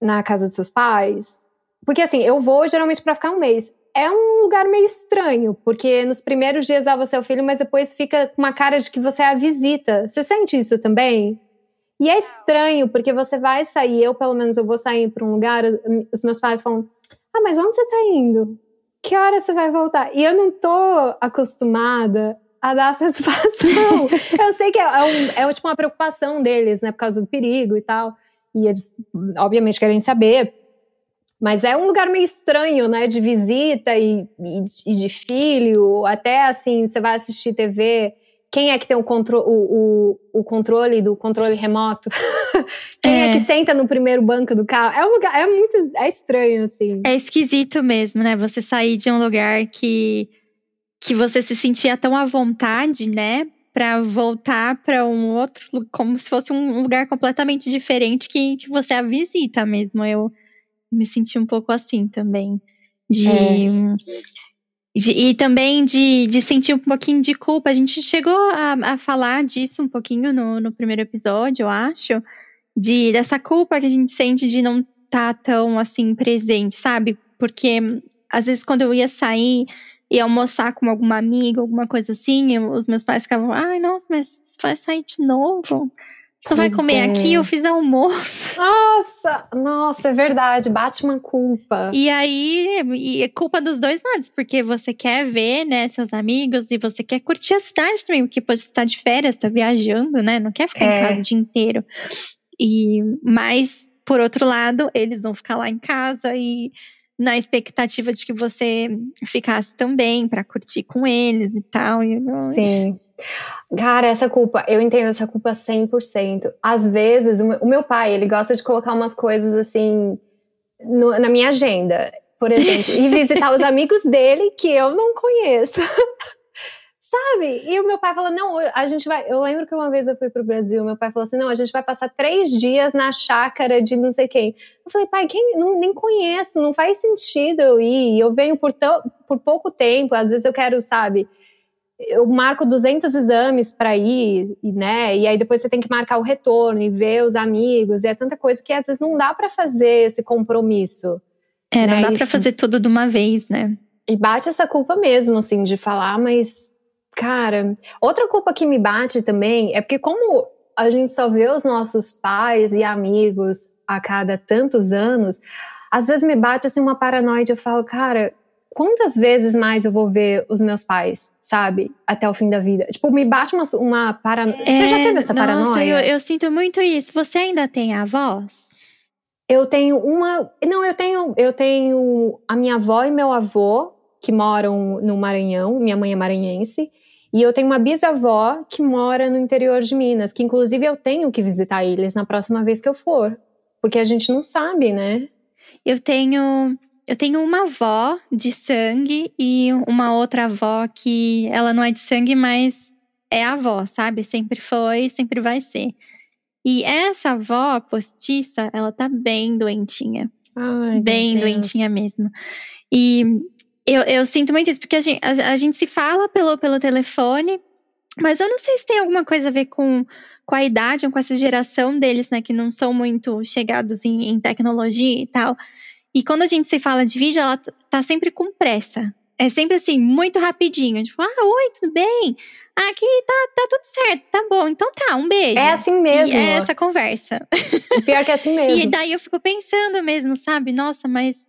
na casa dos seus pais, porque assim, eu vou geralmente para ficar um mês. É um lugar meio estranho, porque nos primeiros dias dá você o filho, mas depois fica com uma cara de que você é a visita. Você sente isso também? E é estranho, porque você vai sair, eu pelo menos eu vou sair para um lugar, os meus pais falam: "Ah, mas onde você tá indo? Que hora você vai voltar?" E eu não tô acostumada a dar satisfação. eu sei que é, é, um, é tipo uma preocupação deles, né, por causa do perigo e tal. E eles, obviamente, querem saber. Mas é um lugar meio estranho, né? De visita e, e, e de filho. Até assim, você vai assistir TV quem é que tem o, contro o, o, o controle do controle remoto? Quem é. é. que senta no primeiro banco do carro? É um lugar, é muito, é estranho, assim. É esquisito mesmo, né? Você sair de um lugar que, que você se sentia tão à vontade, né? Pra voltar para um outro, como se fosse um lugar completamente diferente que, que você a visita mesmo. Eu me senti um pouco assim também. De. É e também de, de sentir um pouquinho de culpa. A gente chegou a, a falar disso um pouquinho no, no primeiro episódio, eu acho. De, dessa culpa que a gente sente de não estar tá tão assim presente, sabe? Porque às vezes quando eu ia sair e almoçar com alguma amiga, alguma coisa assim, os meus pais ficavam, ai, nossa, mas você vai sair de novo? Você vai comer é. aqui, eu fiz almoço. Nossa, nossa, é verdade, bate uma culpa. E aí, e é culpa dos dois lados, porque você quer ver, né, seus amigos e você quer curtir a cidade também, porque você tá de férias, tá viajando, né, não quer ficar é. em casa o dia inteiro. E, mas, por outro lado, eles vão ficar lá em casa e na expectativa de que você ficasse também para curtir com eles e tal. E, Sim. Cara, essa culpa, eu entendo essa culpa 100%. Às vezes, o meu pai, ele gosta de colocar umas coisas assim no, na minha agenda, por exemplo, e visitar os amigos dele que eu não conheço. Sabe? E o meu pai falou: não, a gente vai. Eu lembro que uma vez eu fui pro Brasil, meu pai falou assim: não, a gente vai passar três dias na chácara de não sei quem. Eu falei, pai, quem não, nem conheço, não faz sentido eu ir. Eu venho por, tão, por pouco tempo, às vezes eu quero, sabe? Eu marco 200 exames para ir, né? E aí depois você tem que marcar o retorno e ver os amigos, e é tanta coisa que às vezes não dá para fazer esse compromisso. É, não né? dá para fazer tudo de uma vez, né? E bate essa culpa mesmo, assim, de falar, mas, cara, outra culpa que me bate também é porque, como a gente só vê os nossos pais e amigos a cada tantos anos, às vezes me bate assim uma paranoia, eu falo, cara, quantas vezes mais eu vou ver os meus pais, sabe? Até o fim da vida. Tipo, me bate uma, uma paranoia. É, Você já teve essa nossa, paranoia? Eu, eu sinto muito isso. Você ainda tem avós? Eu tenho uma. Não, eu tenho, eu tenho a minha avó e meu avô, que moram no Maranhão. Minha mãe é maranhense. E eu tenho uma bisavó que mora no interior de Minas, que inclusive eu tenho que visitar eles na próxima vez que eu for. Porque a gente não sabe, né? Eu tenho eu tenho uma avó de sangue e uma outra avó que ela não é de sangue, mas é avó, sabe? Sempre foi, sempre vai ser. E essa avó postiça, ela tá bem doentinha. Ai, bem doentinha mesmo. E eu, eu sinto muito isso, porque a gente, a, a gente se fala pelo, pelo telefone, mas eu não sei se tem alguma coisa a ver com, com a idade ou com essa geração deles, né? Que não são muito chegados em, em tecnologia e tal. E quando a gente se fala de vídeo, ela tá sempre com pressa. É sempre assim, muito rapidinho. Tipo, ah, oi, tudo bem? Ah, aqui tá, tá tudo certo, tá bom. Então tá, um beijo. É assim mesmo. E é essa conversa. Pior que é assim mesmo. e daí eu fico pensando mesmo, sabe? Nossa, mas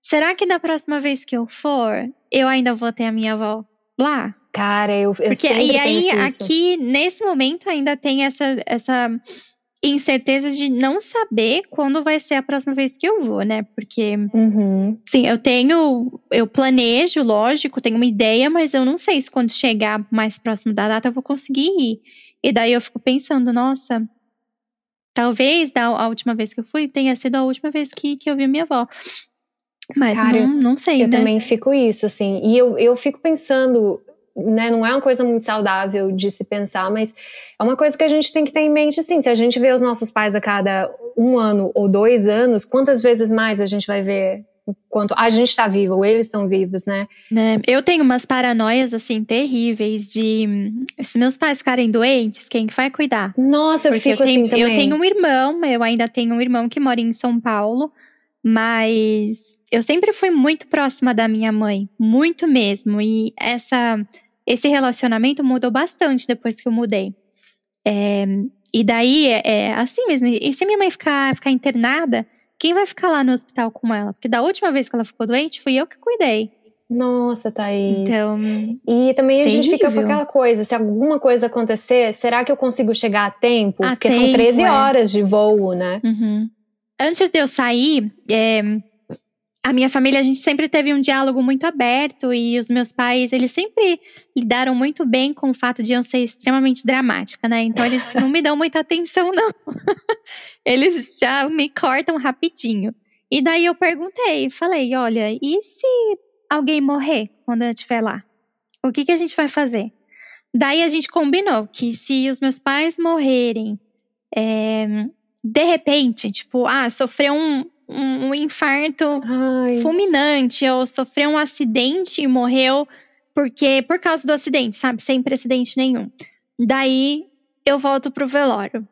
será que da próxima vez que eu for, eu ainda vou ter a minha avó lá? Cara, eu, eu Porque, sempre E aí, aqui, nesse momento, ainda tem essa, essa incerteza de não saber quando vai ser a próxima vez que eu vou, né? Porque, uhum. sim, eu tenho, eu planejo, lógico, tenho uma ideia, mas eu não sei se quando chegar mais próximo da data eu vou conseguir ir. E daí eu fico pensando, nossa, talvez da, a última vez que eu fui tenha sido a última vez que, que eu vi minha avó. Mas Cara, não, não sei, eu né? também fico isso, assim. E eu, eu fico pensando, né, não é uma coisa muito saudável de se pensar, mas é uma coisa que a gente tem que ter em mente, assim, se a gente vê os nossos pais a cada um ano ou dois anos, quantas vezes mais a gente vai ver enquanto a gente está vivo ou eles estão vivos, né? né? Eu tenho umas paranoias, assim, terríveis de se meus pais ficarem doentes, quem que vai cuidar? Nossa, eu Porque fico eu tenho, assim também. Eu tenho um irmão, eu ainda tenho um irmão que mora em São Paulo, mas eu sempre fui muito próxima da minha mãe, muito mesmo, e essa esse relacionamento mudou bastante depois que eu mudei. É, e daí, é, é, assim mesmo. E se minha mãe ficar, ficar internada, quem vai ficar lá no hospital com ela? Porque da última vez que ela ficou doente, fui eu que cuidei. Nossa, Thaís. Então. E também a terrível. gente fica com aquela coisa: se alguma coisa acontecer, será que eu consigo chegar a tempo? A Porque tempo, são 13 é. horas de voo, né? Uhum. Antes de eu sair, é, a minha família, a gente sempre teve um diálogo muito aberto e os meus pais, eles sempre lidaram muito bem com o fato de eu ser extremamente dramática, né? Então eles não me dão muita atenção, não. eles já me cortam rapidinho. E daí eu perguntei, falei, olha, e se alguém morrer quando eu estiver lá? O que, que a gente vai fazer? Daí a gente combinou que se os meus pais morrerem, é, de repente, tipo, ah, sofreu um, um, um infarto Ai. fulminante ou sofreu um acidente e morreu porque por causa do acidente, sabe, sem precedente nenhum. Daí eu volto pro velório.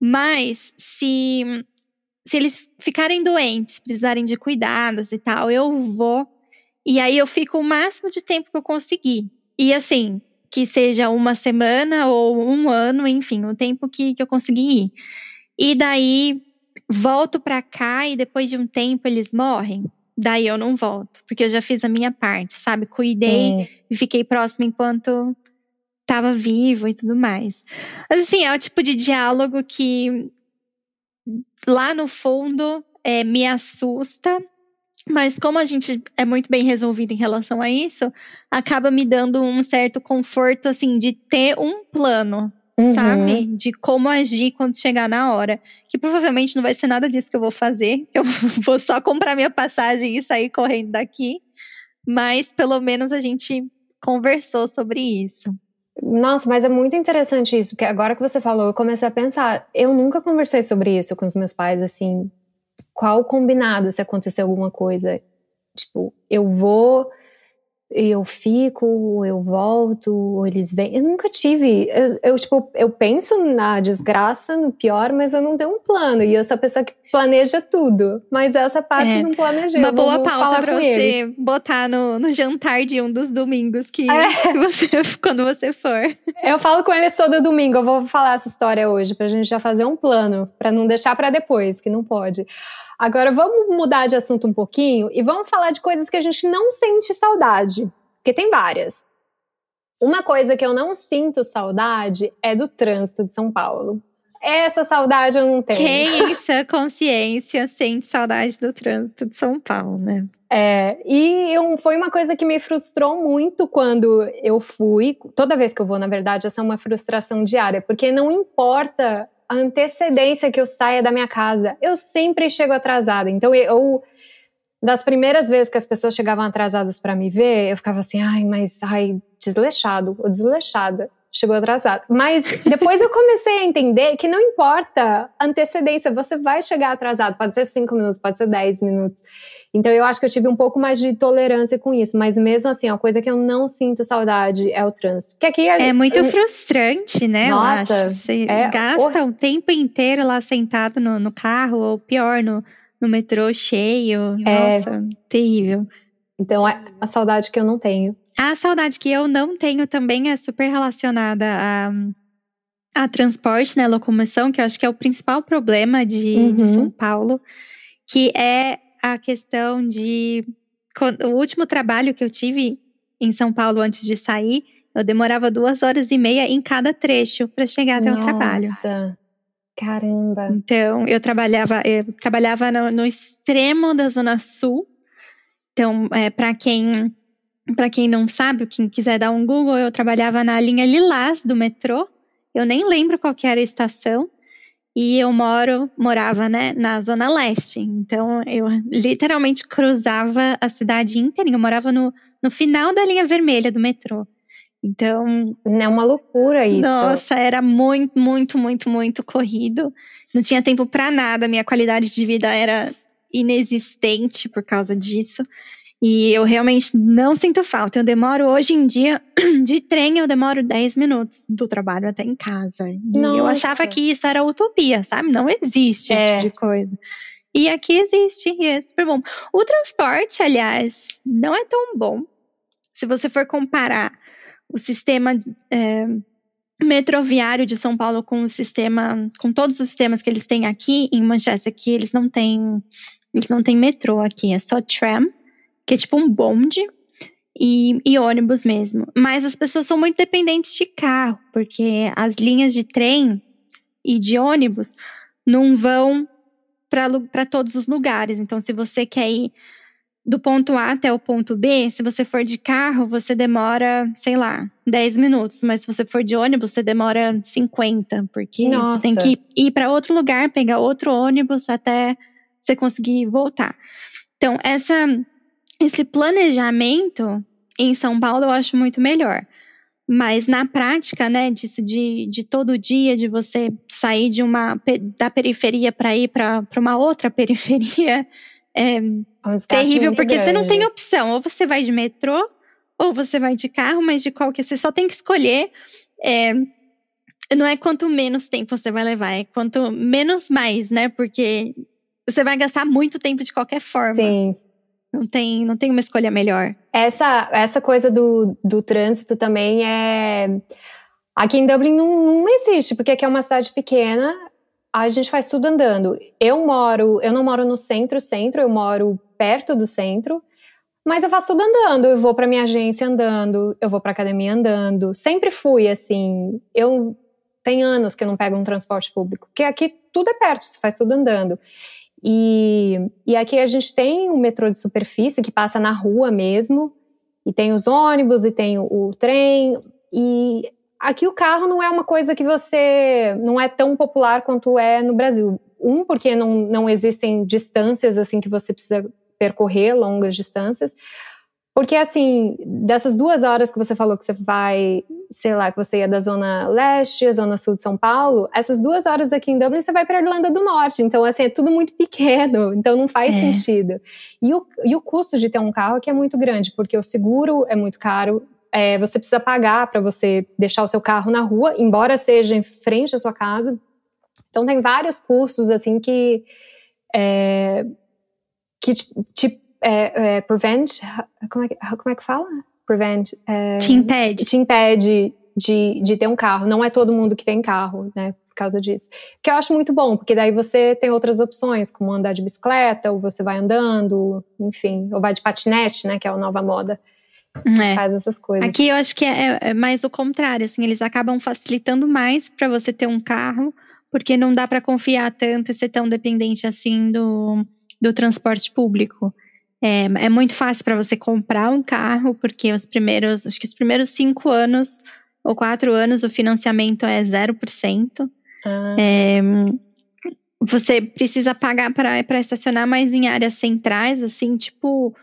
Mas se se eles ficarem doentes, precisarem de cuidados e tal, eu vou e aí eu fico o máximo de tempo que eu conseguir. E assim, que seja uma semana ou um ano, enfim, o tempo que, que eu conseguir ir. E daí volto para cá e depois de um tempo eles morrem, daí eu não volto, porque eu já fiz a minha parte, sabe? Cuidei Sim. e fiquei próximo enquanto estava vivo e tudo mais. Mas assim, é o tipo de diálogo que lá no fundo é, me assusta, mas como a gente é muito bem resolvido em relação a isso, acaba me dando um certo conforto, assim, de ter um plano, Uhum. sabe? De como agir quando chegar na hora. Que provavelmente não vai ser nada disso que eu vou fazer. Eu vou só comprar minha passagem e sair correndo daqui. Mas pelo menos a gente conversou sobre isso. Nossa, mas é muito interessante isso, porque agora que você falou, eu comecei a pensar. Eu nunca conversei sobre isso com os meus pais, assim. Qual combinado se acontecer alguma coisa? Tipo, eu vou, eu fico, eu volto, eles vêm. Eu nunca tive. Eu, eu, tipo, eu penso na desgraça, no pior, mas eu não tenho um plano. E eu sou a pessoa que planeja tudo. Mas essa parte É, não planejei. Uma boa pauta pra você eles. botar no, no jantar de um dos domingos que, É. que você, quando você for. Eu falo com eles todo domingo. Eu vou falar essa história hoje pra gente já fazer um plano, pra não deixar pra depois, que não pode. Agora vamos mudar de assunto um pouquinho e vamos falar de coisas que a gente não sente saudade, porque tem várias. Uma coisa que eu não sinto saudade é do trânsito de São Paulo. Essa saudade eu não tenho. Quem em sã consciência sente saudade do trânsito de São Paulo, né? É, e eu- foi uma coisa que me frustrou muito quando eu fui. Toda vez que eu vou, na verdade, essa é uma frustração diária, porque não importa a antecedência que eu saia da minha casa, eu sempre chego atrasada. Então, eu, das primeiras vezes que as pessoas chegavam atrasadas para me ver, eu ficava assim, ai, mas, ai, desleixado ou desleixada. Chegou atrasado. Mas depois eu comecei a entender que não importa antecedência, você vai chegar atrasado. Pode ser cinco minutos, pode ser dez minutos. Então eu acho que eu tive um pouco mais de tolerância com isso, mas mesmo assim, a coisa que eu não sinto saudade é o trânsito. Porque aqui É muito eu- frustrante, né? Nossa, eu acho. Você é gasta o tempo inteiro lá sentado no, no carro, ou pior, no, no metrô cheio. É. Nossa, terrível. então é a saudade que eu não tenho. A saudade que eu não tenho também é super relacionada a, a transporte, né? Locomoção, que eu acho que é o principal problema de, de Uhum. São Paulo, que é a questão de. O último trabalho que eu tive em São Paulo antes de sair, eu demorava duas horas e meia em cada trecho para chegar até o trabalho. Nossa, caramba. Então, eu trabalhava, eu trabalhava no, no extremo da Zona Sul. Então, é, para quem para quem não sabe, quem quiser dar um Google, eu trabalhava na linha Lilás do metrô. Eu nem lembro qual era a estação. E eu moro, morava, né, na zona leste. Então eu literalmente cruzava a cidade inteira. Eu morava no, no final da linha vermelha do metrô. Então. É uma loucura isso. Nossa, era muito, muito, muito, muito corrido. Não tinha tempo para nada. Minha qualidade de vida era inexistente por causa disso. E eu realmente não sinto falta. Eu demoro hoje em dia, de trem, eu demoro 10 minutos do trabalho até em casa. E Nossa. eu achava que isso era utopia, sabe? Não existe é. esse tipo de coisa. E aqui existe, e é super bom. O transporte, aliás, não é tão bom. Se você for comparar o sistema é, metroviário de São Paulo com o sistema, com todos os sistemas que eles têm aqui em Manchester, que eles não têm, eles não têm metrô aqui, é só tram que é tipo um bonde, e, e, ônibus mesmo. Mas as pessoas são muito dependentes de carro, porque as linhas de trem e de ônibus não vão para todos os lugares. Então, se você quer ir do ponto A até o ponto B, se você for de carro, você demora, sei lá, 10 minutos. Mas se você for de ônibus, você demora 50, porque Nossa. você tem que ir para outro lugar, pegar outro ônibus até você conseguir voltar. Então, essa esse planejamento em São Paulo eu acho muito melhor. Mas na prática, né, disso de, de todo dia, de você sair de uma da periferia para ir para uma outra periferia, é terrível, porque grande. você não tem opção. Ou você vai de metrô, ou você vai de carro, mas de qualquer. Você só tem que escolher. É, não é quanto menos tempo você vai levar, é quanto menos mais, né? Porque você vai gastar muito tempo de qualquer forma. Sim. Não tem, não tem uma escolha melhor. Essa, essa coisa do, do trânsito também é. Aqui em Dublin não, não existe, porque aqui é uma cidade pequena, a gente faz tudo andando. Eu moro, eu não moro no centro, centro, eu moro perto do centro, mas eu faço tudo andando. Eu vou para minha agência andando, eu vou para academia andando. Sempre fui assim. Eu tem anos que eu não pego um transporte público, porque aqui tudo é perto, você faz tudo andando. E, e aqui a gente tem o metrô de superfície que passa na rua mesmo, e tem os ônibus, e tem o, o trem, e aqui o carro não é uma coisa que você. não é tão popular quanto é no Brasil. Um, porque não, não existem distâncias assim que você precisa percorrer longas distâncias. Porque, assim, dessas duas horas que você falou que você vai, sei lá, que você ia da Zona Leste, a Zona Sul de São Paulo, essas duas horas aqui em Dublin você vai para Irlanda do Norte. Então, assim, é tudo muito pequeno, então não faz é. sentido. E o, e o custo de ter um carro aqui é muito grande, porque o seguro é muito caro, é, você precisa pagar para você deixar o seu carro na rua, embora seja em frente à sua casa. Então, tem vários custos, assim, que. É, que te, te é, é, prevent, como é, que, como é que fala? Prevent. É, te impede. Te impede de, de ter um carro. Não é todo mundo que tem carro, né? Por causa disso. Que eu acho muito bom, porque daí você tem outras opções, como andar de bicicleta, ou você vai andando, enfim, ou vai de patinete, né? Que é a nova moda. É. Faz essas coisas. Aqui eu acho que é, é mais o contrário, assim, eles acabam facilitando mais para você ter um carro, porque não dá para confiar tanto e ser tão dependente assim do, do transporte público. É, é muito fácil para você comprar um carro, porque os primeiros, acho que os primeiros cinco anos ou quatro anos o financiamento é 0%. Ah. É, você precisa pagar para estacionar mais em áreas centrais, assim, tipo.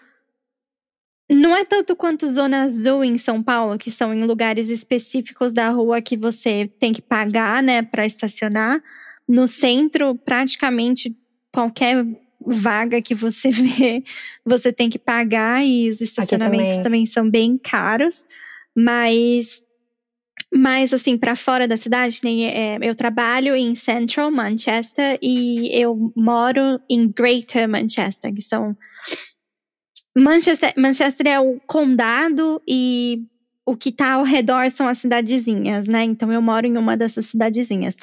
Não é tanto quanto Zona Azul em São Paulo, que são em lugares específicos da rua que você tem que pagar, né, para estacionar. No centro, praticamente qualquer vaga que você vê, você tem que pagar e os estacionamentos também. também. são bem caros, mas mas assim para fora da cidade, nem é, eu trabalho em Central Manchester e eu moro em Greater Manchester, que são Manchester, Manchester é o condado e o que está ao redor são as cidadezinhas, né? Então eu moro em uma dessas cidadezinhas.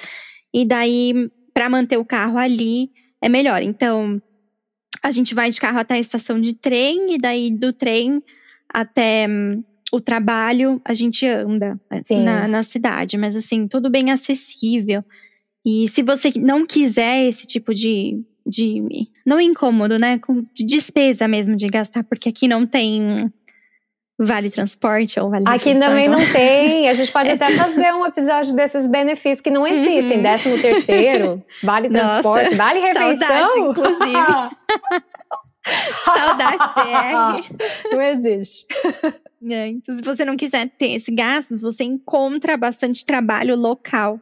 E daí para manter o carro ali é melhor. Então a gente vai de carro até a estação de trem e daí do trem até hum, o trabalho a gente anda na, na, cidade, mas assim, tudo bem acessível. E se você não quiser esse tipo de. de não incômodo, né? De despesa mesmo de gastar, porque aqui não tem. Vale transporte ou vale Aqui também não tem. A gente pode é. até fazer um episódio desses benefícios que não existem. Uhum. Décimo terceiro, vale transporte, Nossa, vale refeição. Saudades, inclusive. Saudades BR. Não existe. É, então, se você não quiser ter esse gasto, você encontra bastante trabalho local,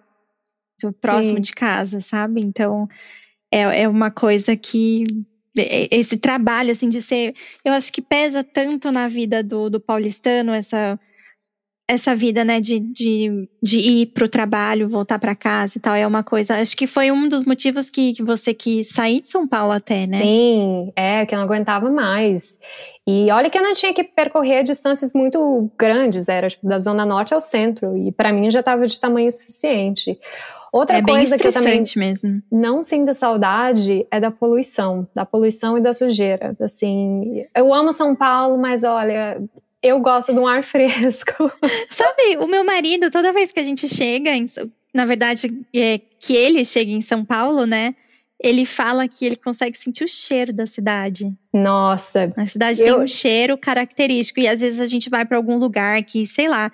próximo Sim. de casa, sabe? Então, é, é uma coisa que esse trabalho assim de ser, eu acho que pesa tanto na vida do, do paulistano essa essa vida, né, de, de, de ir pro trabalho, voltar para casa e tal, é uma coisa. Acho que foi um dos motivos que, que você quis sair de São Paulo até, né? Sim, é, que eu não aguentava mais. E olha que eu não tinha que percorrer distâncias muito grandes, era tipo, da Zona Norte ao centro, e para mim já estava de tamanho suficiente. Outra é coisa que eu também mesmo. não sinto saudade é da poluição, da poluição e da sujeira. Assim, eu amo São Paulo, mas olha, eu gosto de um ar fresco. Sabe, o meu marido, toda vez que a gente chega, em, na verdade, é, que ele chega em São Paulo, né? Ele fala que ele consegue sentir o cheiro da cidade. Nossa. A cidade eu... tem um cheiro característico. E às vezes a gente vai para algum lugar que, sei lá,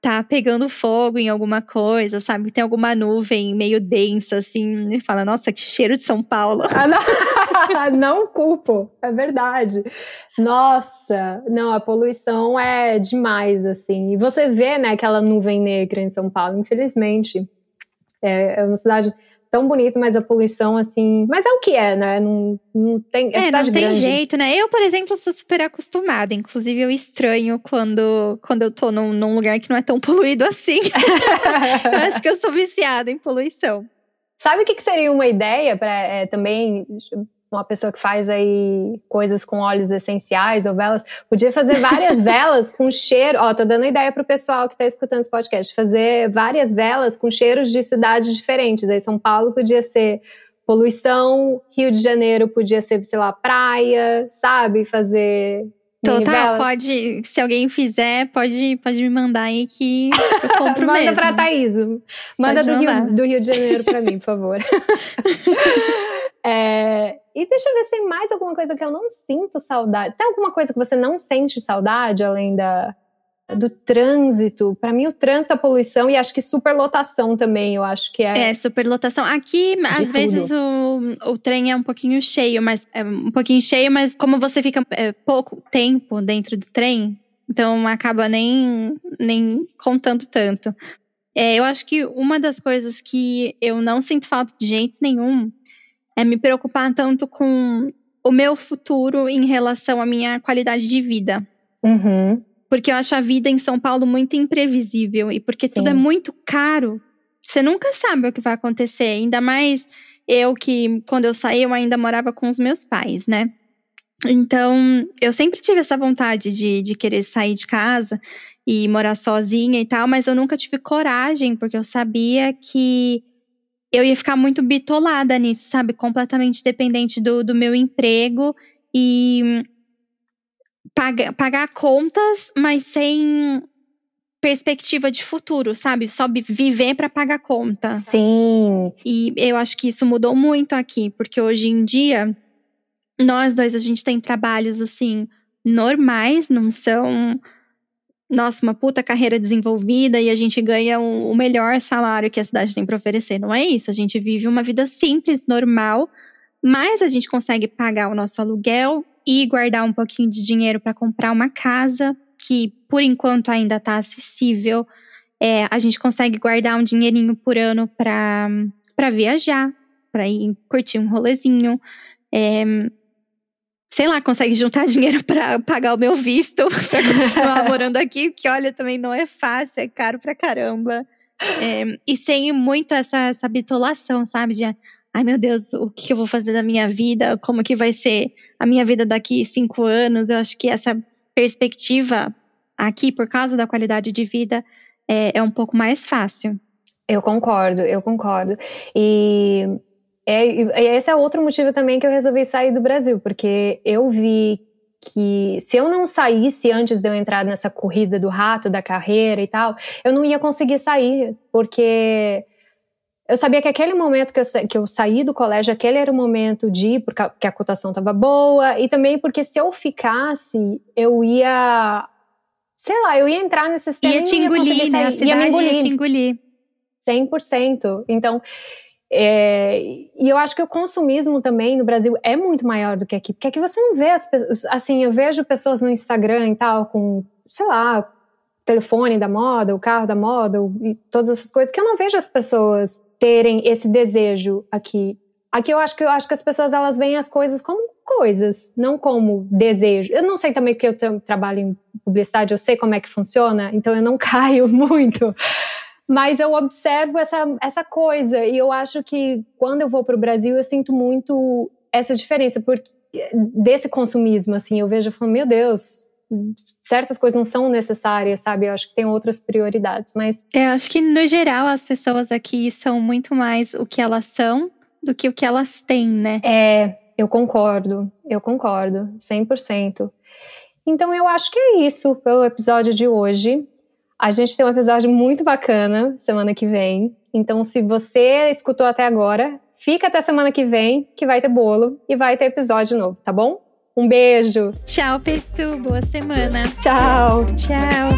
tá pegando fogo em alguma coisa, sabe? Tem alguma nuvem meio densa, assim, e fala, nossa, que cheiro de São Paulo. Ah, não, não culpo, é verdade. Nossa, não, a poluição é demais, assim. E você vê, né, aquela nuvem negra em São Paulo, infelizmente. É, é uma cidade tão bonito, mas a poluição, assim. Mas é o que é, né? Não, não tem. É, é não tem grande. jeito, né? Eu, por exemplo, sou super acostumada. Inclusive, eu estranho quando, quando eu tô num, num lugar que não é tão poluído assim. eu acho que eu sou viciada em poluição. Sabe o que, que seria uma ideia para é, também uma pessoa que faz aí coisas com óleos essenciais ou velas, podia fazer várias velas com cheiro. Ó, tô dando ideia pro pessoal que tá escutando esse podcast, fazer várias velas com cheiros de cidades diferentes. Aí São Paulo podia ser poluição, Rio de Janeiro podia ser, sei lá, praia, sabe? Fazer Total, pode, se alguém fizer, pode, pode me mandar aí que eu compro Manda mesmo. pra Thaís. Manda do Rio, do Rio de Janeiro pra mim, por favor. é, e deixa eu ver se tem mais alguma coisa que eu não sinto saudade. Tem alguma coisa que você não sente saudade, além da, do trânsito. Para mim, o trânsito, a poluição e acho que superlotação também, eu acho que é. É, superlotação. Aqui, às tudo. vezes, o, o trem é um pouquinho cheio, mas é um pouquinho cheio, mas como você fica é, pouco tempo dentro do trem, então acaba nem, nem contando tanto. É, eu acho que uma das coisas que eu não sinto falta de jeito nenhum é me preocupar tanto com o meu futuro em relação à minha qualidade de vida. Uhum porque eu acho a vida em São Paulo muito imprevisível e porque Sim. tudo é muito caro. Você nunca sabe o que vai acontecer, ainda mais eu que quando eu saí eu ainda morava com os meus pais, né? Então, eu sempre tive essa vontade de, de querer sair de casa e morar sozinha e tal, mas eu nunca tive coragem, porque eu sabia que eu ia ficar muito bitolada nisso, sabe? Completamente dependente do, do meu emprego. E pagar, pagar contas, mas sem perspectiva de futuro, sabe? Só viver para pagar conta. Sim. E eu acho que isso mudou muito aqui, porque hoje em dia nós dois a gente tem trabalhos assim normais, não são nossa, uma puta carreira desenvolvida e a gente ganha o, o melhor salário que a cidade tem para oferecer. Não é isso. A gente vive uma vida simples, normal, mas a gente consegue pagar o nosso aluguel, e guardar um pouquinho de dinheiro para comprar uma casa, que por enquanto ainda está acessível. É, a gente consegue guardar um dinheirinho por ano para viajar, para ir curtir um rolezinho. É, sei lá, consegue juntar dinheiro para pagar o meu visto, para continuar morando aqui, que olha, também não é fácil, é caro pra caramba. É, e sem muito essa, essa bitolação, sabe? De, ai meu Deus, o que eu vou fazer da minha vida? Como que vai ser a minha vida daqui cinco anos? Eu acho que essa perspectiva aqui, por causa da qualidade de vida, é, é um pouco mais fácil. Eu concordo, eu concordo. E, é, e esse é outro motivo também que eu resolvi sair do Brasil, porque eu vi que se eu não saísse antes de eu entrar nessa corrida do rato, da carreira e tal, eu não ia conseguir sair, porque eu sabia que aquele momento que eu, que eu saí do colégio, aquele era o momento de ir, porque a cotação estava boa, e também porque se eu ficasse, eu ia sei lá, eu ia entrar nesse sistema ia te engolir, ia né? A cidade ia, me engolir. ia te engolir. 100%. Então, é, e eu acho que o consumismo também no Brasil é muito maior do que aqui, porque aqui você não vê as pessoas, assim, eu vejo pessoas no Instagram e tal, com, sei lá, telefone da moda, o carro da moda, e todas essas coisas, que eu não vejo as pessoas terem esse desejo aqui. Aqui eu acho que eu acho que as pessoas elas veem as coisas como coisas, não como desejo. Eu não sei também porque eu trabalho em publicidade, eu sei como é que funciona, então eu não caio muito mas eu observo essa, essa coisa e eu acho que quando eu vou para o Brasil eu sinto muito essa diferença porque desse consumismo assim eu vejo falando meu Deus certas coisas não são necessárias sabe? Eu acho que tem outras prioridades mas eu acho que no geral as pessoas aqui são muito mais o que elas são do que o que elas têm né? É eu concordo eu concordo 100% então eu acho que é isso pelo episódio de hoje a gente tem um episódio muito bacana semana que vem. Então, se você escutou até agora, fica até semana que vem, que vai ter bolo e vai ter episódio novo, tá bom? Um beijo. Tchau, Pessu. Boa semana. Tchau. Tchau.